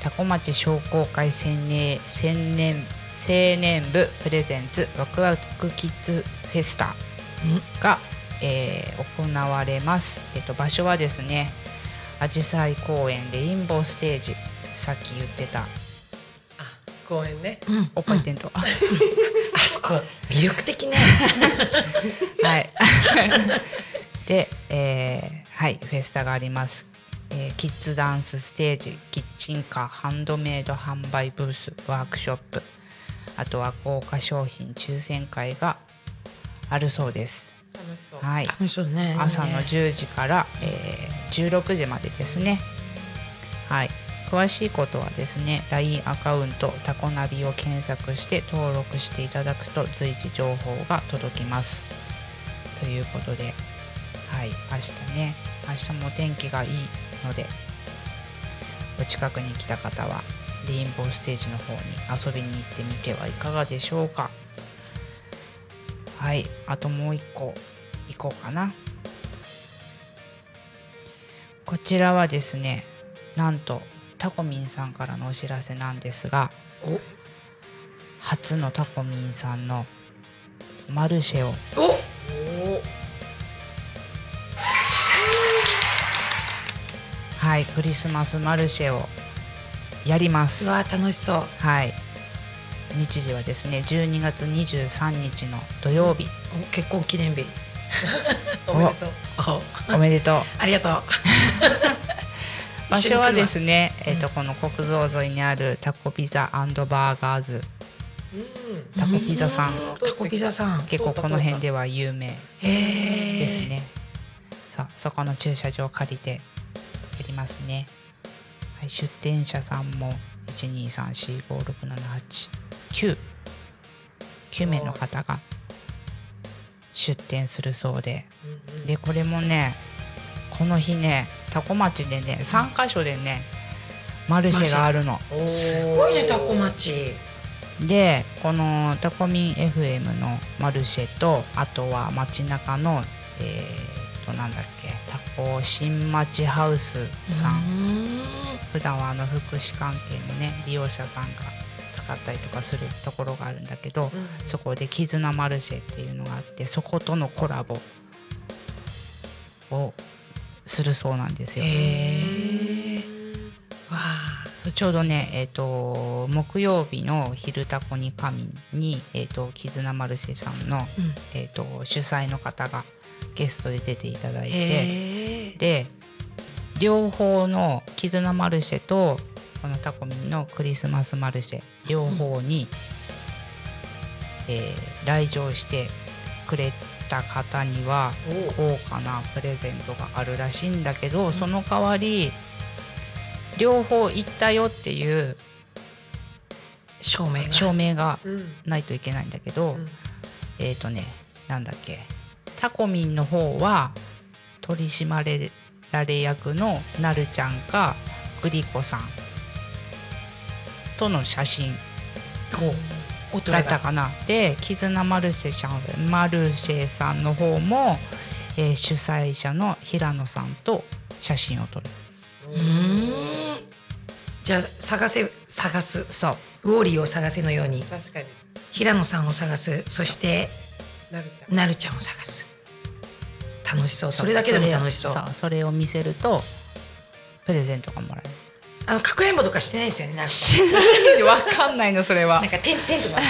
[SPEAKER 2] 多古町商工会青年青年青年部プレゼンツワクワクキッズフェスタが、えー行われます、えっと場所はですねアジサイ公園レインボーステージ。さっき言ってた
[SPEAKER 3] 公園ね
[SPEAKER 4] うん
[SPEAKER 2] おっぱいテント、
[SPEAKER 4] あそこ魅力的ね
[SPEAKER 2] はい。で、えーはい、フェスタがあります。えーキッズダンスステージ、キッチンカー、ハンドメイド販売ブース、ワークショップ、あとは豪華商品抽選会があるそうです。
[SPEAKER 3] 楽しそう
[SPEAKER 2] はい。
[SPEAKER 4] 楽しそうね
[SPEAKER 2] 朝の
[SPEAKER 4] いいね
[SPEAKER 2] 10時から、えー16時までですね。はい。詳しいことはですね、LINE アカウントタコナビを検索して登録していただくと随時情報が届きます。ということで、はい、明日ね、明日もお天気がいいので、お近くに来た方は、レインボーステージの方に遊びに行ってみてはいかがでしょうか。はい、あともう一個行こうかな。こちらはですね、なんとタコミンさんからのお知らせなんですが、
[SPEAKER 4] お。
[SPEAKER 2] 初のタコミンさんのマルシェをはいクリスマスマルシェをやります。
[SPEAKER 4] うわ楽しそう。
[SPEAKER 2] はい。日時はですね12月23日の土曜日。
[SPEAKER 4] お結婚記念日。
[SPEAKER 3] おめでとう。
[SPEAKER 4] お。
[SPEAKER 2] おめでとう。
[SPEAKER 4] ありがとう
[SPEAKER 2] 場所はですね、えっとこの国道沿いにあるタコピザバーガーズ。
[SPEAKER 3] うん。
[SPEAKER 2] タコピザさん。
[SPEAKER 4] うタコピザさん。
[SPEAKER 2] 結構この辺では有名ですね。さあそこの駐車場を借りてやりますね、はい、出店者さんも123456789 9名の方が出店するそうで。でこれもねこの日ね多古町でね3カ所でねマルシェがあるの。
[SPEAKER 4] すごいねタコ町。
[SPEAKER 2] でこのタコミン FM のマルシェとあとは街中のえー、となんだっけタコ新町ハウスさん、
[SPEAKER 4] ん。
[SPEAKER 2] 普段はあの福祉関係のね利用者さんが使ったりとかするところがあるんだけど、
[SPEAKER 3] うん。
[SPEAKER 2] そこで絆マルシェっていうのがあってそことのコラボをするそうなんですよ。
[SPEAKER 4] わあ。
[SPEAKER 2] ちょうどね、えー、と木曜日の「昼タコに神に」えー、と絆マルシェさんの、えー、と主催の方がゲストで出ていただいてで両方の絆マルシェとこのタコミンのクリスマスマルシェ両方に、えー来場してくれた方には
[SPEAKER 3] お
[SPEAKER 2] 高価なプレゼントがあるらしいんだけどその代わり両方行ったよっていう
[SPEAKER 4] 照明が。
[SPEAKER 2] 証明が
[SPEAKER 3] うん。
[SPEAKER 2] ないといけないんだけど、
[SPEAKER 3] うん。
[SPEAKER 2] えっ、とねなんだっけタコミンの方は取締られ役のなるちゃんかグリコさんとの写真だ
[SPEAKER 4] お撮れば
[SPEAKER 2] ったかな。で絆マルシェさんマルシェさんの方も、えー主催者の平野さんと写真を撮る。
[SPEAKER 4] うーん。じゃあ探せ探す。
[SPEAKER 2] そう。
[SPEAKER 4] ウォーリーを探せのように。
[SPEAKER 3] 確かに。
[SPEAKER 4] 平野さんを探す。そして
[SPEAKER 3] なるちゃん。
[SPEAKER 4] なるちゃんを探す。楽しそう。それだけでも楽しそう。
[SPEAKER 2] それそれを見せるとプレゼントがもらえる
[SPEAKER 4] あのかくれんぼとかしてないですよねなるち
[SPEAKER 2] わかんないのそれは。
[SPEAKER 4] なんかテンテンとか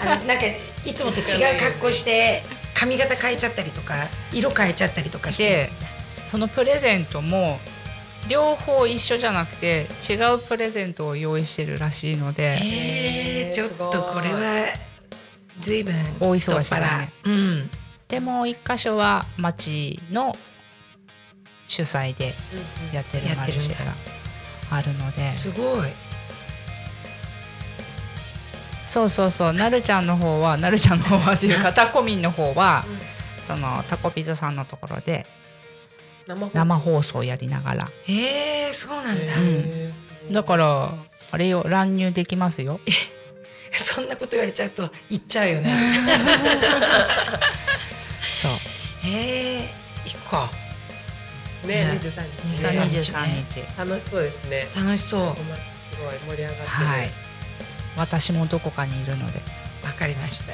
[SPEAKER 4] あのなんかいつもと違う格好して髪型変えちゃったりとか色変えちゃったりとかして。
[SPEAKER 2] でそのプレゼントも両方一緒じゃなくて違うプレゼントを用意してるらしいので、
[SPEAKER 4] えー、ちょっとこれは随分
[SPEAKER 2] 大忙しだね。
[SPEAKER 4] うん。
[SPEAKER 2] でもう一箇所は町の主催でやってる。マルシェがあるので。す
[SPEAKER 4] ごい。
[SPEAKER 2] そうそうそう。なるちゃんの方はなるちゃんの方はっていうかタコミンの方は、そのタコピザさんのところで
[SPEAKER 3] 生
[SPEAKER 2] 生放送やりながら。
[SPEAKER 4] えー、そうなんだ、
[SPEAKER 3] へーすごい。
[SPEAKER 2] だからあれよ乱入できますよ。
[SPEAKER 4] そんなこと言われちゃうと言っちゃうよね。
[SPEAKER 2] そう。
[SPEAKER 4] えー、行くか
[SPEAKER 3] ね
[SPEAKER 4] ね
[SPEAKER 3] 23日。
[SPEAKER 2] 23
[SPEAKER 4] 23
[SPEAKER 2] 日。
[SPEAKER 3] 楽しそうですね。
[SPEAKER 4] 楽しそう。
[SPEAKER 3] お街すごい盛り上がってる。
[SPEAKER 2] はい。私もどこかにいるので。
[SPEAKER 4] わかりました。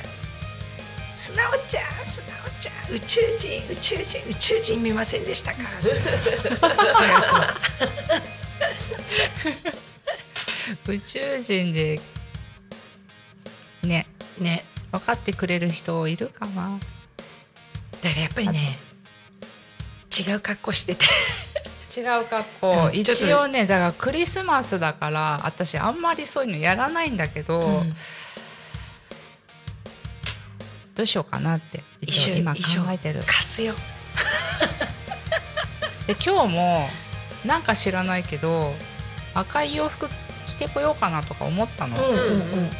[SPEAKER 4] 素直ちゃん素直ちゃん。宇宙人宇宙人宇宙人見ませんでしたか？探そう。
[SPEAKER 2] 宇宙人でね。
[SPEAKER 4] ね。
[SPEAKER 2] 分かってくれる人いるかな？
[SPEAKER 4] だからやっぱりね違う格好してて。
[SPEAKER 2] 違う格好、一応ねだからクリスマスだから私あんまりそういうのやらないんだけど、
[SPEAKER 4] うん。
[SPEAKER 2] どうしようかなって一応今考えてる。
[SPEAKER 4] 貸すよ。
[SPEAKER 2] で今日もなんか知らないけど赤い洋服着てこようかなとか思ったの、
[SPEAKER 4] うんうんうんうん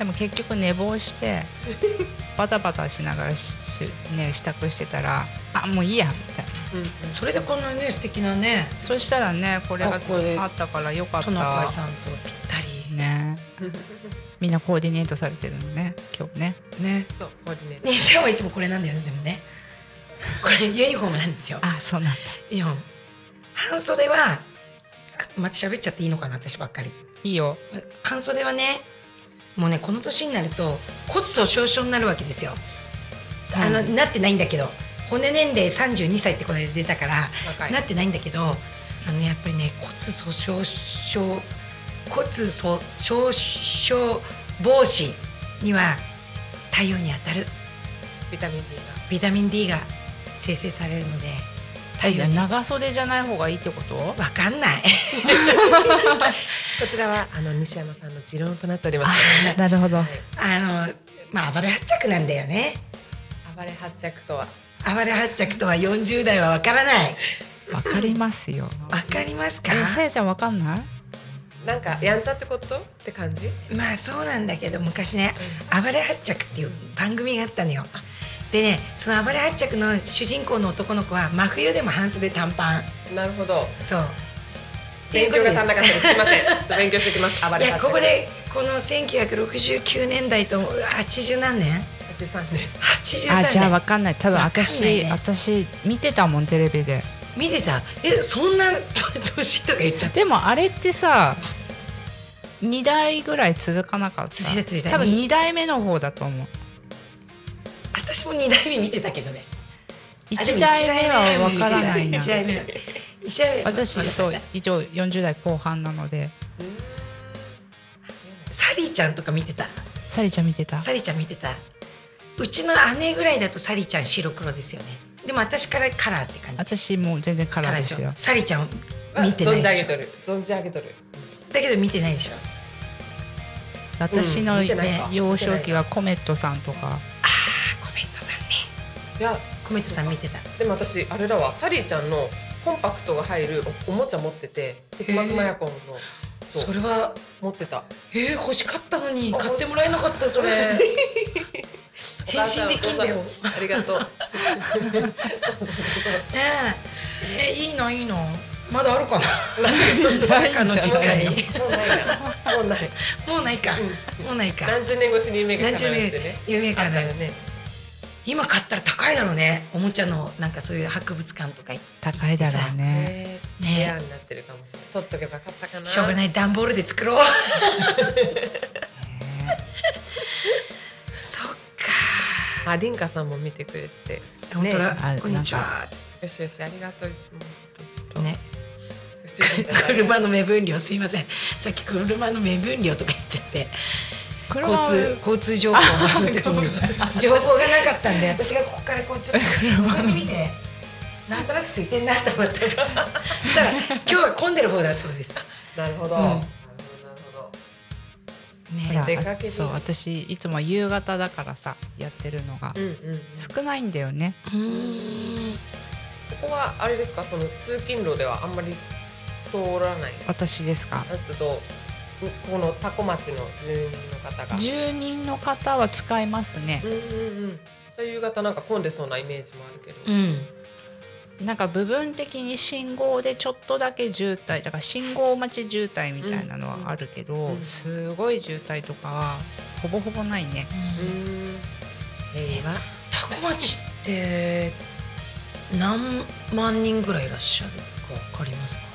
[SPEAKER 2] でも結局寝坊して バタバタしながらししね支度してたらあもういいやみたいな。
[SPEAKER 3] うんうん。
[SPEAKER 4] それでこんなね素敵なね。
[SPEAKER 2] そしたらねこれが
[SPEAKER 4] あ
[SPEAKER 2] ったからよかった。
[SPEAKER 4] トナカイさんとぴったり。
[SPEAKER 2] ね。みんなコーディネートされてるのね今日ね。
[SPEAKER 4] ね。
[SPEAKER 3] そうコーディネート。
[SPEAKER 4] ねシャワーいつもこれなんだよねでもね。これユニフォームなんですよ。
[SPEAKER 2] あそうなんだ。
[SPEAKER 4] ユニフォーム。半袖はあまた喋っちゃっていいのかな私ばっかり。
[SPEAKER 2] いいよ。
[SPEAKER 4] 半袖はねもうねこの年になると骨粗しょう症になるわけですよ、あのなってないんだけど骨年齢32歳ってこれで出たからなってないんだけどあのねやっぱりね骨粗しょう症骨粗しょう症防止には太陽に当たる。
[SPEAKER 3] ビタミン D が。
[SPEAKER 4] ビタミン D が生成されるので太陽に
[SPEAKER 2] 長袖じゃない方がいいってこと？
[SPEAKER 4] わかんない。
[SPEAKER 3] こちらはあの西山さんの持論となっております。
[SPEAKER 2] あなるほど。
[SPEAKER 3] はい。
[SPEAKER 4] あのまあ暴れ発着なんだよね。
[SPEAKER 3] 暴れ発着とは？
[SPEAKER 4] 暴れ発着とは40代はわからない。
[SPEAKER 2] わかりますよ。
[SPEAKER 4] わかりますか？
[SPEAKER 2] えさやちゃんわかんない？
[SPEAKER 3] なんかやんちゃってこと？って感じ？
[SPEAKER 4] まあそうなんだけど昔ね「暴れ発着」っていう番組があったのよでねその暴れ発着の主人公の男の子は真冬でも半袖短パン。
[SPEAKER 3] なるほど。
[SPEAKER 4] そう。
[SPEAKER 3] 勉強が足んなかったです。すいません。勉強しておきます。暴れ
[SPEAKER 4] いやここでこの1969年代と80何年
[SPEAKER 3] ？83年。
[SPEAKER 4] 83
[SPEAKER 2] あじゃあわ
[SPEAKER 4] 年
[SPEAKER 2] かんない。多分私、
[SPEAKER 4] ね。
[SPEAKER 2] 私見てたもんテレビで。
[SPEAKER 4] 見てた？えそんな 年とか言っちゃって
[SPEAKER 2] でもあれってさ2代ぐらい続かなかった？
[SPEAKER 4] 続いた続いた。
[SPEAKER 2] 多分2代目の方だと思う
[SPEAKER 4] 私も2代目見てたけどね。あでも
[SPEAKER 2] 1代目はわからないな。
[SPEAKER 4] 1代目一代目。
[SPEAKER 2] 私そう一応40代後半なので。
[SPEAKER 4] サリーちゃんとか見てた？
[SPEAKER 2] サリちゃん見てた。
[SPEAKER 4] サリーちゃん見てた。うちの姉ぐらいだとサリーちゃん白黒ですよね。でも私からカラーって感じ。
[SPEAKER 2] 私もう全然カラーですよ。
[SPEAKER 4] サリーちゃん見てないでしょ？
[SPEAKER 3] 存じ上げとる。存じ上げとる。
[SPEAKER 4] だけど見てないでしょ？
[SPEAKER 2] 私の、
[SPEAKER 3] うん
[SPEAKER 2] 幼少期はコメットさんとか。
[SPEAKER 4] ああ
[SPEAKER 3] いや
[SPEAKER 4] コメントさん見てた。
[SPEAKER 3] でも私あれだわ。サリーちゃんのコンパクトが入るおおもちゃ持っててテクマクマヤコンの。そう。
[SPEAKER 4] それは
[SPEAKER 3] 持ってた。
[SPEAKER 4] えー、欲しかったのに
[SPEAKER 3] あ
[SPEAKER 4] 買ってもらえなかったそれ。返信できんだよ。
[SPEAKER 3] ありがとう。
[SPEAKER 4] ねえ。えー、いいないいなまだあるかな？誰かの実家に。
[SPEAKER 3] もうないな。もうない。
[SPEAKER 4] もうないか、もうないか。
[SPEAKER 3] 何十年越しに夢が叶ってね。
[SPEAKER 4] 夢かな
[SPEAKER 3] あったよね
[SPEAKER 4] 今買ったら高いだろうね。おもちゃのなんかそういう博物館とか行って。
[SPEAKER 2] 高いだろうね。
[SPEAKER 3] ね
[SPEAKER 4] ね。
[SPEAKER 3] レアになってるかもしれない。取っとけばよかったかな。
[SPEAKER 4] しょうがない段ボールで作ろう。そっか。
[SPEAKER 3] あリンカさんも見てくれて。ね
[SPEAKER 4] 本当だ、
[SPEAKER 2] あ
[SPEAKER 4] こんにちは。
[SPEAKER 3] よしよしありがとういつも。
[SPEAKER 4] ね。車の目分量すいません。さっき車の目分量とか言っちゃって交通交通情報の時に 情報がなかったんで私がここからこうちょっと 車見てなんとなく空いてんなと思ったから。そしたら今日は混んでる方だそうです。
[SPEAKER 3] なるほど、
[SPEAKER 4] うん。
[SPEAKER 3] なるほどなるほ
[SPEAKER 4] ね
[SPEAKER 3] 出かけに
[SPEAKER 2] そう私いつも夕方だからさやってるのが
[SPEAKER 3] どうんうんうん。
[SPEAKER 2] 少ないんだよね。
[SPEAKER 4] うーん。
[SPEAKER 3] ここはあれですか？その通勤路ではあんまり通らない？
[SPEAKER 2] 私ですか？
[SPEAKER 3] あとこの多古町の住人の方が。
[SPEAKER 2] 住人の方は使いますね。
[SPEAKER 3] うんうんうん。そういう夕方なんか混んでそうなイメージもあるけど、
[SPEAKER 4] うん。
[SPEAKER 2] なんか部分的に信号でちょっとだけ渋滞だから信号待ち渋滞みたいなのはあるけど、
[SPEAKER 3] うん
[SPEAKER 2] すごい渋滞とかはほぼほぼないね。
[SPEAKER 3] うーん。平和
[SPEAKER 4] 多古町って何万人ぐらいいらっしゃるかわかりますか？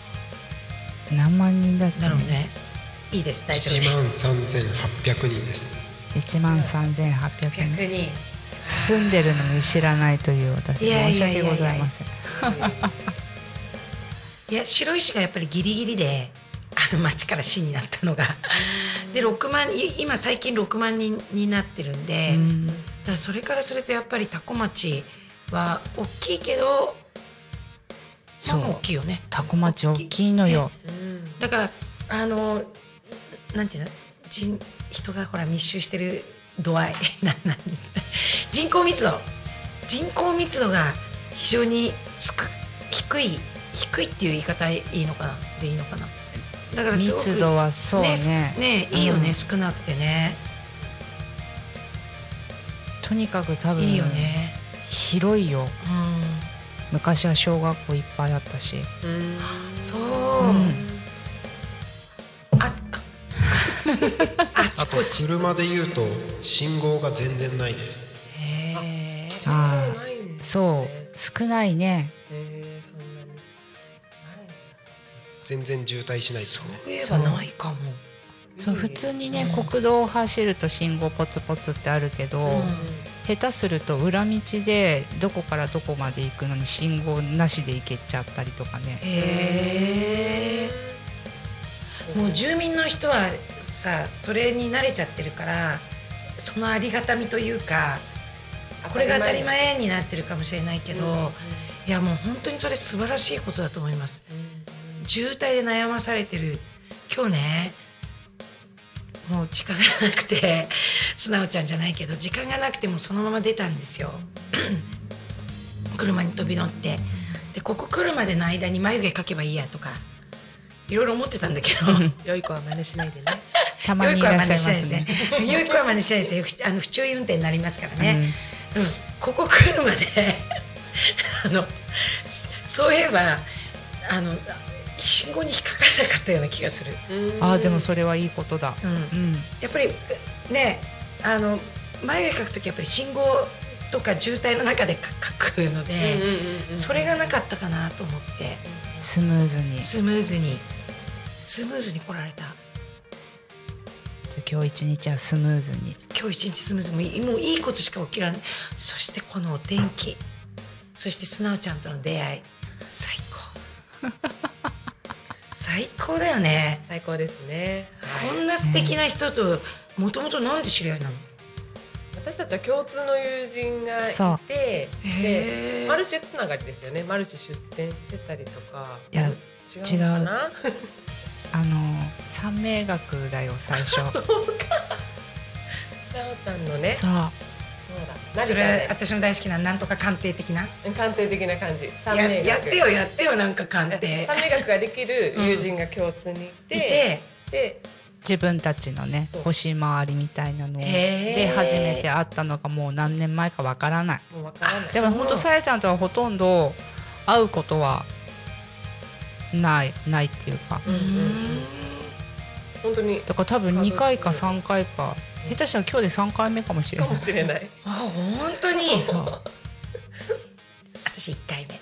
[SPEAKER 2] 何万人だっけ？
[SPEAKER 4] なるほどねいいです。大丈夫
[SPEAKER 5] 1万
[SPEAKER 4] です
[SPEAKER 5] 3800人です。
[SPEAKER 2] 1万3800
[SPEAKER 4] 100
[SPEAKER 2] 円
[SPEAKER 4] 人。
[SPEAKER 2] 住んでるのに知らないという私
[SPEAKER 4] いやい
[SPEAKER 2] 申し訳ございません。
[SPEAKER 4] いや白石がやっぱりギリギリであの町から市になったのが。で6万い今最近6万人になってるんで、
[SPEAKER 2] うん。
[SPEAKER 4] だからそれからするとやっぱり多古町は大きいけど大きいよね。
[SPEAKER 2] タコ町大きいのよ。
[SPEAKER 3] うん。
[SPEAKER 4] だからあのなんていうの？人人がほら密集してる度合い。人口密度。人口密度が非常に低い低いっていう言い方いいのかな？でいいのかな？だからすごく
[SPEAKER 2] 密度はそうね。
[SPEAKER 4] すねいいよね、
[SPEAKER 2] うん
[SPEAKER 4] 少なくてね。
[SPEAKER 2] とにかく多分
[SPEAKER 4] いいよね。
[SPEAKER 2] 広いよ。
[SPEAKER 4] うん。
[SPEAKER 2] 昔は小学校いっぱいあったし。
[SPEAKER 3] うん。
[SPEAKER 4] そう、
[SPEAKER 2] うん
[SPEAKER 4] あ あ
[SPEAKER 5] と車で言うと信号が全然ないです。
[SPEAKER 4] へえ
[SPEAKER 3] 信号ないんです
[SPEAKER 2] そ
[SPEAKER 3] ね
[SPEAKER 2] う。少ないね。
[SPEAKER 5] 全然渋滞しないですね。
[SPEAKER 4] そういえばないかも。
[SPEAKER 2] そう普通にね、
[SPEAKER 4] うん
[SPEAKER 2] 国道を走ると信号ポツポツってあるけど、
[SPEAKER 4] うん。
[SPEAKER 2] 下手すると裏道でどこからどこまで行くのに信号なしで行けちゃったりとかね。
[SPEAKER 4] へえもう住民の人はさそれに慣れちゃってるからそのありがたみというかこれが当たり前になってるかもしれないけど、いやもう本当にそれ素晴らしいことだと思います。渋滞で悩まされてる。今日ねもう時間がなくて 素直ちゃんじゃないけど時間がなくてもそのまま出たんですよ。車に飛び乗って。でここ来るまでの間に眉毛描けばいいやとかいろいろ思ってたんだけど。
[SPEAKER 3] 良い子は真似しないでね。
[SPEAKER 2] たまにいらっしゃいますね。
[SPEAKER 4] 良い子は真似しないですね。ふあの不注意運転になりますからね、うん。ここ来るまで あのそそういえばあの信号に引っかからなかったような気がする、
[SPEAKER 2] ああでもそれはいいことだ。
[SPEAKER 4] うん。
[SPEAKER 2] うん。
[SPEAKER 4] やっぱりねあの眉毛描く時やっぱり信号とか渋滞の中で描くので、それがなかったかなと思って。
[SPEAKER 2] スムーズに。
[SPEAKER 4] スムーズにスムーズに来られた。
[SPEAKER 2] 今日一日はスムーズに。
[SPEAKER 4] 今日一日スムーズに。もういいもういいことしか起きらん。そしてこのお天気。そして素直ちゃんとの出会い。最高。最高だよね。
[SPEAKER 3] 最高ですね、はい。
[SPEAKER 4] こんな素敵な人ともともとなんで知り合いなの？
[SPEAKER 3] 私たちは共通の友人が
[SPEAKER 2] そう。
[SPEAKER 3] いてでマルシェつながりですよね。マルシェ出店してたりとか。
[SPEAKER 2] いや
[SPEAKER 3] 違うのかな？
[SPEAKER 2] あの三名学だよ最初。
[SPEAKER 3] なおちゃんのね。そう。
[SPEAKER 2] そう
[SPEAKER 3] だ。
[SPEAKER 4] それ私の大好きななんとか鑑定的な。
[SPEAKER 3] ね鑑定的な感じ。三
[SPEAKER 4] ややってよやってよなんか鑑定。
[SPEAKER 3] 三名学ができる友人が共通にいて,、
[SPEAKER 4] いて。
[SPEAKER 3] で
[SPEAKER 2] 自分たちのね
[SPEAKER 3] そう。
[SPEAKER 2] 星回りみたいなので初めて会ったのがもう何年前かわからない。
[SPEAKER 3] もうわからない。
[SPEAKER 4] あ
[SPEAKER 2] でも
[SPEAKER 4] そう。
[SPEAKER 2] 本当さやちゃんとはほとんど会うことはないないっていうか。
[SPEAKER 3] うんうん。うん本当に。
[SPEAKER 2] だから多分2回か3回か。下手したら今日で三回目かもしれ
[SPEAKER 3] か
[SPEAKER 2] ない。
[SPEAKER 3] もしれない。
[SPEAKER 4] あ本当に？
[SPEAKER 2] そう。
[SPEAKER 4] 私一回目。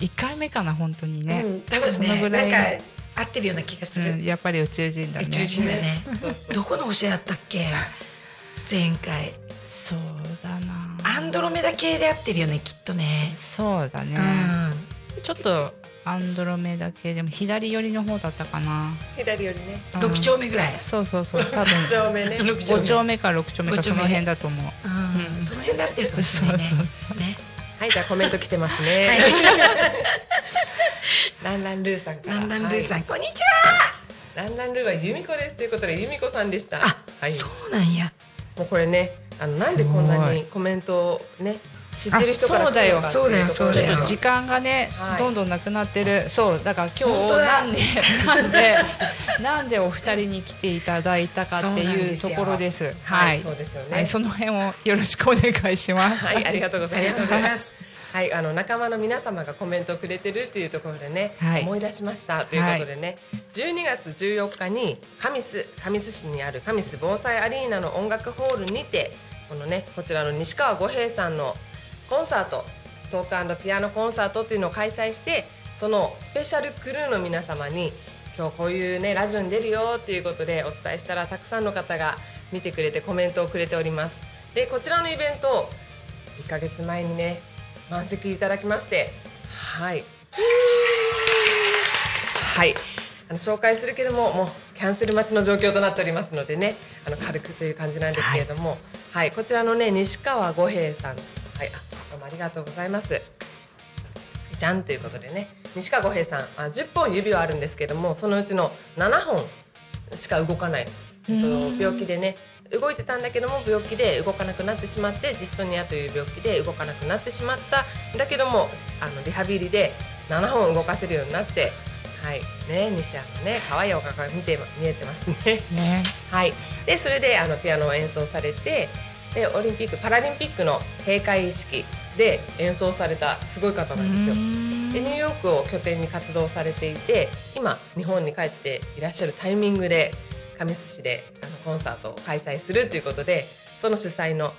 [SPEAKER 2] 一回目かな本当にね、
[SPEAKER 4] うん多分
[SPEAKER 2] その
[SPEAKER 4] ね
[SPEAKER 2] ぐらい。
[SPEAKER 4] なんか合ってるような気がする、
[SPEAKER 2] うん、やっぱり宇宙人だね。
[SPEAKER 4] 宇宙人だね。どこの星だったっけ？前回。
[SPEAKER 2] そうだな。
[SPEAKER 4] アンドロメダ系で合ってるよねきっとね。
[SPEAKER 2] そうだね、ちょっとアンドロメダ系でも左寄りの方だったかな。
[SPEAKER 3] 左よりね。
[SPEAKER 4] うん、6丁目ぐらい、
[SPEAKER 2] そうそうそう多分。
[SPEAKER 3] 上目ね。
[SPEAKER 4] 六丁目。
[SPEAKER 2] 5丁目か6丁目か
[SPEAKER 4] 五丁目。
[SPEAKER 2] その辺だと思う。
[SPEAKER 4] うん。
[SPEAKER 2] うん。
[SPEAKER 4] その辺で合ってるかもしれないね。ね。
[SPEAKER 3] はいじゃあコメント来てますね、
[SPEAKER 4] はい。
[SPEAKER 3] ランランルーさんから。
[SPEAKER 4] ランランルーさん、
[SPEAKER 3] はい。
[SPEAKER 4] こんにちは。
[SPEAKER 3] ランランルーは由美子ですということで由美子さんでした。
[SPEAKER 4] あ、
[SPEAKER 3] はい。
[SPEAKER 4] そうなんや。
[SPEAKER 3] もうこれねあのなんでこんなにコメントをね知ってる人から
[SPEAKER 2] あそうだよ。
[SPEAKER 3] 来るのかっていところで
[SPEAKER 4] そうだよ
[SPEAKER 2] ちょっと時間がね、
[SPEAKER 3] はい。
[SPEAKER 2] どんどんなくなってる。そうだから今日なんで なんでなんでお二人に来ていただいたかっていうところです。
[SPEAKER 3] は、
[SPEAKER 2] はい。い
[SPEAKER 3] そうですよね。
[SPEAKER 2] はい、その辺をよろしくお願いします。
[SPEAKER 3] はい、ありがとうございます。はい、あの仲間の皆様がコメントをくれてるっていうところでね、
[SPEAKER 2] はい。
[SPEAKER 3] 思い出しましたということでね、12月14日に神栖神栖市にある神栖防災アリーナの音楽ホールにてこのねこちらの西川五平さんのコンサートトークピアノコンサートっていうのを開催してそのスペシャルクルーの皆様に今日こういうねラジオに出るよっていうことでお伝えしたらたくさんの方が見てくれてコメントをくれております。でこちらのイベント1ヶ月前にね満席いただきましてはい。はい。あの紹介するけどももうキャンセル待ちの状況となっておりますのでねあの軽くという感じなんですけれどもはい、こちらのね西川五平さん。はい。りがとうございます。じゃんということでね。西川五平さん。あ10本指はあるんですけどもそのうちの7本しか動かない、えっと、病気でね。動いてたんだけども病気で動かなくなってしまってジストニアという病気で動かなくなってしまった。だけどもあのリハビリで7本動かせるようになって。はい。ね西矢さんね可愛いお顔が見て見えてますね。
[SPEAKER 2] ね。
[SPEAKER 3] はい、でそれであのピアノを演奏されてでオリンピック・パラリンピックの閉会式で演奏されたすごい方なんですよ。でニューヨークを拠点に活動されていて今日本に帰っていらっしゃるタイミングで神栖市であのコンサートを開催するということでその主催の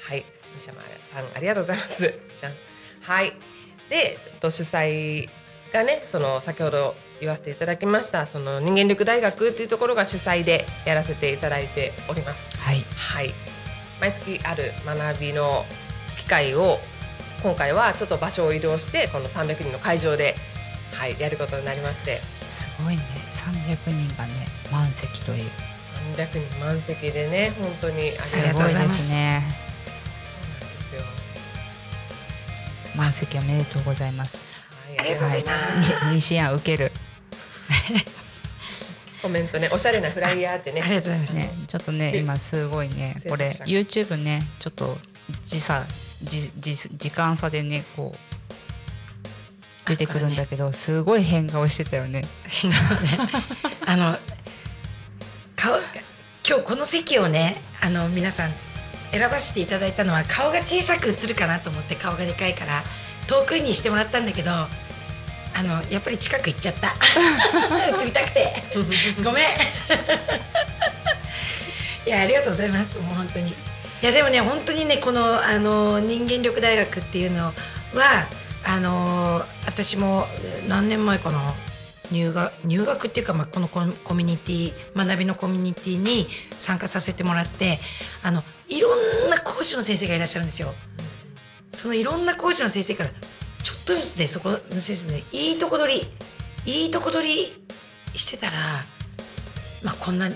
[SPEAKER 3] はい西山さんありがとうございます。じゃんはいでと主催がねその先ほど言わせていただきましたその人間力大学っていうところが主催でやらせていただいております。
[SPEAKER 2] はい
[SPEAKER 3] はい、毎月ある学びの機会を今回はちょっと場所を移動してこの300人の会場で、はい、やることになりまして。
[SPEAKER 2] すごいね。300人がね満席という。
[SPEAKER 3] 300人満席でね本当にありが
[SPEAKER 2] す
[SPEAKER 3] とう
[SPEAKER 2] ご
[SPEAKER 4] ざいます。
[SPEAKER 2] すね。満席おめでとうございます。
[SPEAKER 3] はい、
[SPEAKER 4] ありがとうございます。
[SPEAKER 2] に西安受ける。
[SPEAKER 3] コメントねおしゃれなフライヤーってね。
[SPEAKER 4] ありがとうございます。
[SPEAKER 2] ね。ちょっとね今すごいねこれ YouTube ねちょっと時差時時時間差でねこう出てくるんだけど、すごい変顔してたよね。
[SPEAKER 4] あの顔今日この席をねあの皆さん選ばせていただいたのは顔が小さく映るかなと思って顔がでかいから遠くにしてもらったんだけどあのやっぱり近く行っちゃった。映りたくて。ごめん。いやありがとうございます。もう本当にいやでもね本当にねこのあの人間力大学っていうのはあの私も何年前かな入学入学っていうか、まあ、このコミュニティ学びのコミュニティに参加させてもらってあのいろんな講師の先生がいらっしゃるんですよ。そのいろんな講師の先生からちょっとずつねそこの先生ねいいとこ取りいいとこ取りしてたらまあこんな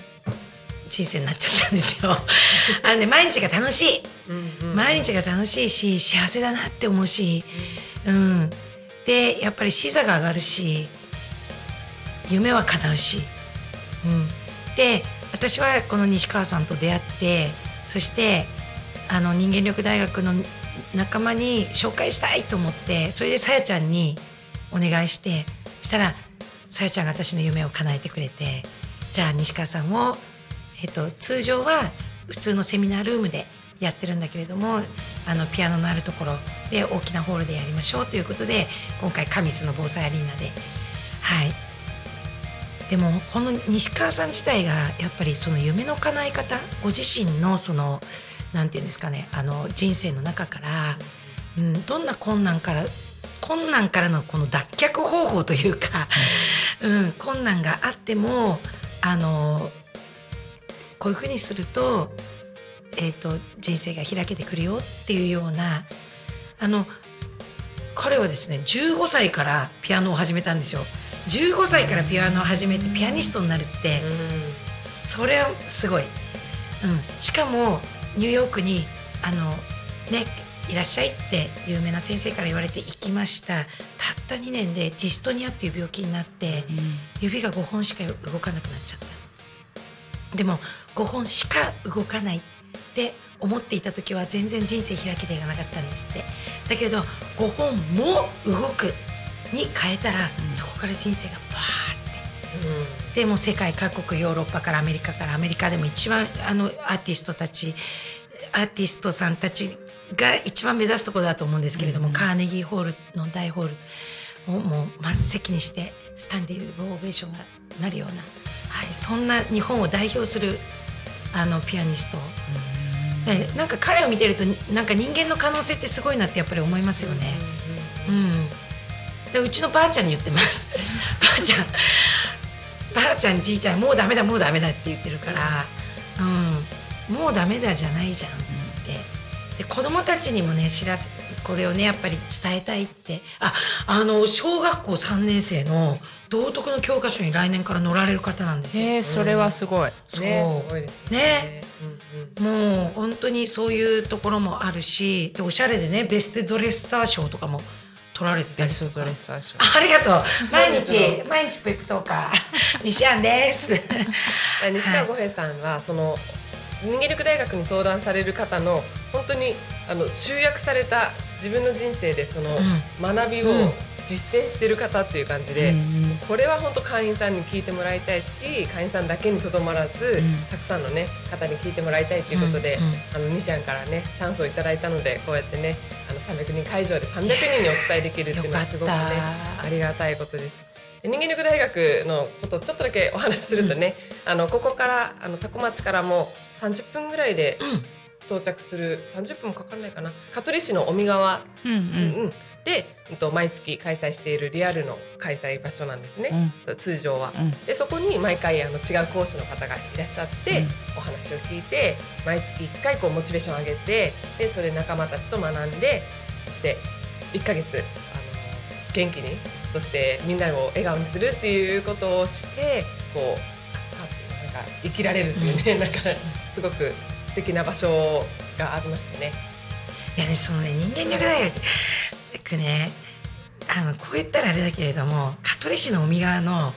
[SPEAKER 4] 人生になっちゃったんですよ。あのね毎日が楽しい。毎日が楽しいし幸せだなって思うし、うん、でやっぱり視座が上がるし夢は叶うし、うん、で私はこの西川さんと出会ってそしてあの人間力大学の仲間に紹介したいと思ってそれでさやちゃんにお願いしてそしたらさやちゃんが私の夢を叶えてくれてじゃあ西川さんを、えっと通常は普通のセミナールームでやってるんだけれどもあのピアノのあるところで大きなホールでやりましょうということで今回神栖の防災アリーナで。はい。でもこの西川さん自体がやっぱりその夢の叶え方ご自身のそのなんていうんですかねあの人生の中から、うん、どんな困難から困難からのこの脱却方法というか、うん、困難があってもあのこういうふうにすると,、えー、と人生が開けてくるよっていうようなあの彼はですね15歳からピアノを始めたんですよ。15歳からピアノを始めてピアニストになるって、それはすごい、うん、しかもニューヨークにあのねいらっしゃいって有名な先生から言われて行きました。たった2年でジストニアっていう病気になって、指が5本しか動かなくなっちゃった。でも5本しか動かないって思っていた時は全然人生開けていかなかったんですって。だけど5本も動くに変えたら、そこから人生がバーって。でもう世界各国ヨーロッパからアメリカからアメリカでも一番あのアーティストたちアーティストさんたちが一番目指すところだと思うんですけれども、カーネギーホールの大ホールをもう満席にしてスタンディングオベーションがなるような、はい、そんな日本を代表するあのピアニスト、でなんか彼を見てるとなんか人間の可能性ってすごいなってやっぱり思いますよね。うんでうちのばあちゃんに言ってます。ばあちゃんばあちゃんじいちゃんもうダメだもうダメだって言ってるから、うん、もうダメだじゃないじゃんって。で子供たちにもね知らせこれをねやっぱり伝えたいって。ああの小学校3年生の道徳の教科書に来年から載られる方なんですよ。
[SPEAKER 2] えー、それはすごい。
[SPEAKER 4] そう。
[SPEAKER 3] ねすごいですね。
[SPEAKER 4] ね
[SPEAKER 3] うんうん。
[SPEAKER 4] もう本当にそういうところもあるしでおしゃれでねベストドレッサー賞とかも取られてたりとか。
[SPEAKER 2] ベストドレッサー賞。
[SPEAKER 4] あありがとう。毎日毎日ペップトーカー。西安です。
[SPEAKER 3] 西川五平さんはその人間力大学に登壇される方の本当にあの集約された自分の人生でその学びを
[SPEAKER 4] うん。
[SPEAKER 3] 実践してる方っていう感じで、
[SPEAKER 2] うん
[SPEAKER 3] これは本当会員さんに聞いてもらいたいし会員さんだけにとどまらず、
[SPEAKER 2] ん。
[SPEAKER 3] たくさんの、ね、方に聞いてもらいたいということで、
[SPEAKER 4] うんうん。
[SPEAKER 3] あの西安からねチャンスをいただいたのでこうやってねあの300人会場で300人にお伝えできるっていうのはすごくねありがたいことです。で人間力大学のことをちょっとだけお話しするとね、あのここからあの多古町からも30分ぐらいで到着する30分もかからないかな。香取市の尾身川、
[SPEAKER 2] うんうん。
[SPEAKER 3] うんで、うんと毎月開催しているリアルの開催場所なんですね、そう通常は。
[SPEAKER 2] うん。
[SPEAKER 3] でそこに毎回あの違う講師の方がいらっしゃって、
[SPEAKER 2] うん。
[SPEAKER 3] お話を聞いて毎月1回こうモチベーションを上げてでそれで仲間たちと学んでそして1ヶ月あの元気にそしてみんなを笑顔にするっていうことをしてこうかなんか生きられるっていうね、なんかすごく素敵な場所がありましたね。
[SPEAKER 4] いやねそのね人間力大学ねあのこう言ったらあれだけれども香取市の海側の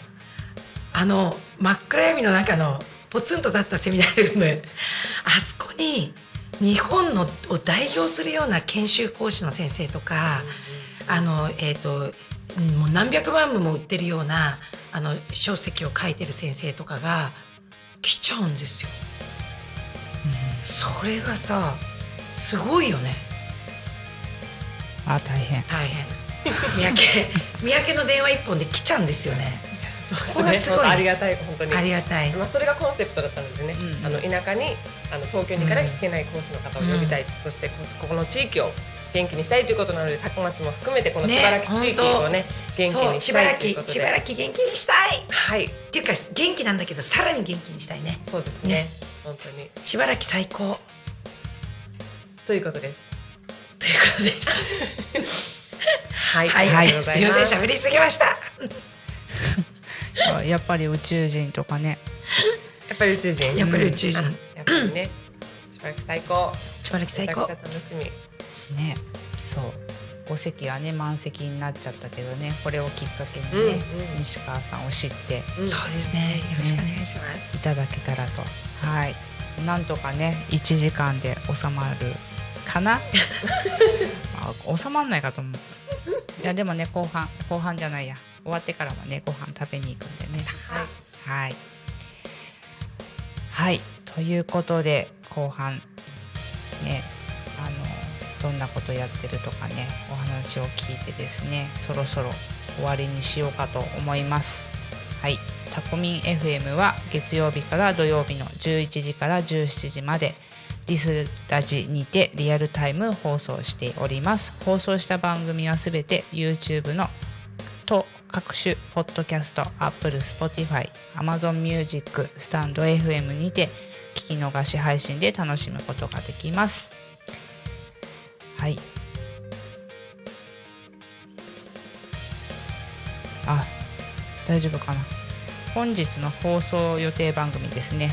[SPEAKER 4] あの真っ暗闇の中のポツンと立ったセミナールームあそこに日本のを代表するような研修講師の先生とかあのえっ、とうんもう何百万部も売ってるようなあの書籍を書いてる先生とかが来ちゃうんですよ。それがさすごいよね。
[SPEAKER 2] あ、大変。
[SPEAKER 4] 大変。三宅 三宅の電話一本で来ちゃうんですよね。そこがすごい、
[SPEAKER 3] 本当ありがたい本当に。
[SPEAKER 4] ありがたい。
[SPEAKER 3] まあ、それがコンセプトだったのでね、
[SPEAKER 2] うん
[SPEAKER 3] あの田舎にあの東京に行かなきゃいけない講師の方を呼びたい、そしてこここの地域を元気にしたいということなので多古町も含めてこの
[SPEAKER 4] ね
[SPEAKER 3] 千原木地域をね元気にしたいということで
[SPEAKER 4] 千原木元気に。したいっ
[SPEAKER 3] はい
[SPEAKER 4] ていうか元気なんだけどさらに元気にしたいね
[SPEAKER 3] そうですね
[SPEAKER 4] ね
[SPEAKER 3] 本当に
[SPEAKER 4] 千原木最高。
[SPEAKER 3] ということです。
[SPEAKER 4] ということです。
[SPEAKER 3] はい、
[SPEAKER 4] はい、
[SPEAKER 3] ありがとうござ
[SPEAKER 4] す。みません
[SPEAKER 3] す
[SPEAKER 4] 喋りすぎました。
[SPEAKER 2] やっぱり宇宙人とかね。
[SPEAKER 3] やっぱり宇宙人。
[SPEAKER 4] やっぱり宇宙人、
[SPEAKER 3] やっぱりね。しばらく最高。
[SPEAKER 4] 千原木最高。
[SPEAKER 3] めちゃくちゃ楽しみ。
[SPEAKER 2] ね。そう。5席はね満席になっちゃったけどねこれをきっかけにね、
[SPEAKER 3] うんうん。
[SPEAKER 2] 西川さんを知って
[SPEAKER 3] うん。
[SPEAKER 4] そうですね。よろしくお願いします、
[SPEAKER 2] いただけたらと。はい。なんとかね1時間で収まるかな？あ収まんないかと思う。いやでもね後半後半じゃないや。終わってからもねご飯食べに行くんでね。はい。はい。ということで後半ねどんなことやってるとかねお話を聞いてですねそろそろ終わりにしようかと思います。はい。タコミン FM は月曜日から土曜日の11時から17時までディスラジにてリアルタイム放送しております。放送した番組はすべて YouTube のと各種ポッドキャスト Apple、Spotify、Amazon Music、スタンド FM にて聞き逃し配信で楽しむことができます。はい。あ大丈夫かな。本日の放送予定番組ですね。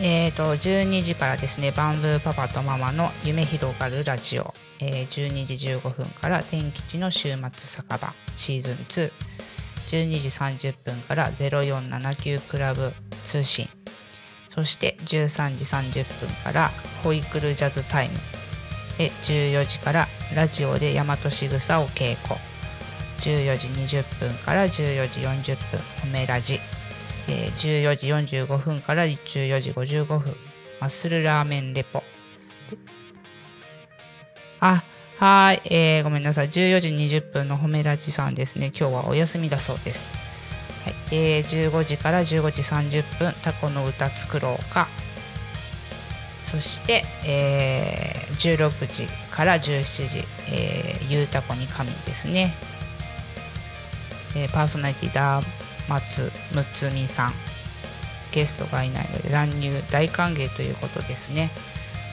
[SPEAKER 2] えーと12時からですねバンブーパパとママの夢広がるラジオ、えー12時15分から天吉の週末酒場シーズン2 12時30分から0479クラブ通信。そして13時30分からホイクルジャズタイム。で14時からラジオで大和しぐさを稽古。14時20分から14時40分褒めラジ、えー14時45分から14時55分マッスルラーメンレポ。あはい、えーごめんなさい。14時20分の褒めラジさんですね。今日はお休みだそうです、えー15時から15時30分タコの歌作ろうか。そして、えー16時から17時、えーゆうたこに神ですね、えーパーソナリティダー松むつみさん。ゲストがいないので乱入大歓迎ということですね。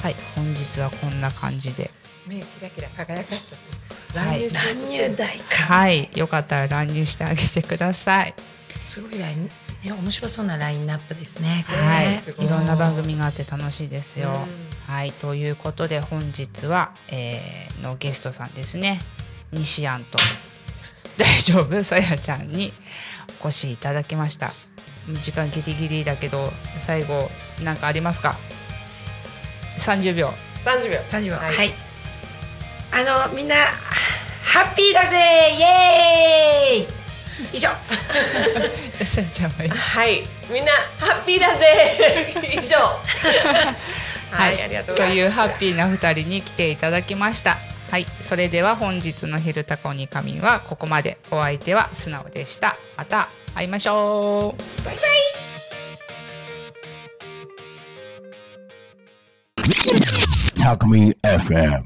[SPEAKER 2] はい本日はこんな感じで。
[SPEAKER 3] 目キラキラ輝かしちゃって。
[SPEAKER 2] はい。
[SPEAKER 3] 乱入しようとして
[SPEAKER 4] 乱入大感
[SPEAKER 2] はい。よかったら乱入してあげてください
[SPEAKER 4] すごいラインね面白そうなラインナップですね。
[SPEAKER 2] はい。
[SPEAKER 3] い
[SPEAKER 2] いろんな番組があって楽しいですよ。
[SPEAKER 3] うん。
[SPEAKER 2] はい、ということで本日は、えーのゲストさんですね。西安と。大丈夫？さやちゃんにお越しいただきました。時間ギリギリだけど最後何かありますか？30秒。
[SPEAKER 3] 30秒。
[SPEAKER 4] 30秒。は、
[SPEAKER 3] はいい。
[SPEAKER 4] あのみんなハッピーだぜ！イエーイ以上。
[SPEAKER 2] さやちゃんはい
[SPEAKER 3] はい。みんなハッピーだぜ。以上。はい、ありがとうございます
[SPEAKER 2] いうハッピーな2人に来ていただきました。はい。それでは本日の「昼タコに仮眠」はここまで。お相手は素直でした。また会いましょう。
[SPEAKER 4] バイバイ。
[SPEAKER 1] Talk Me FM.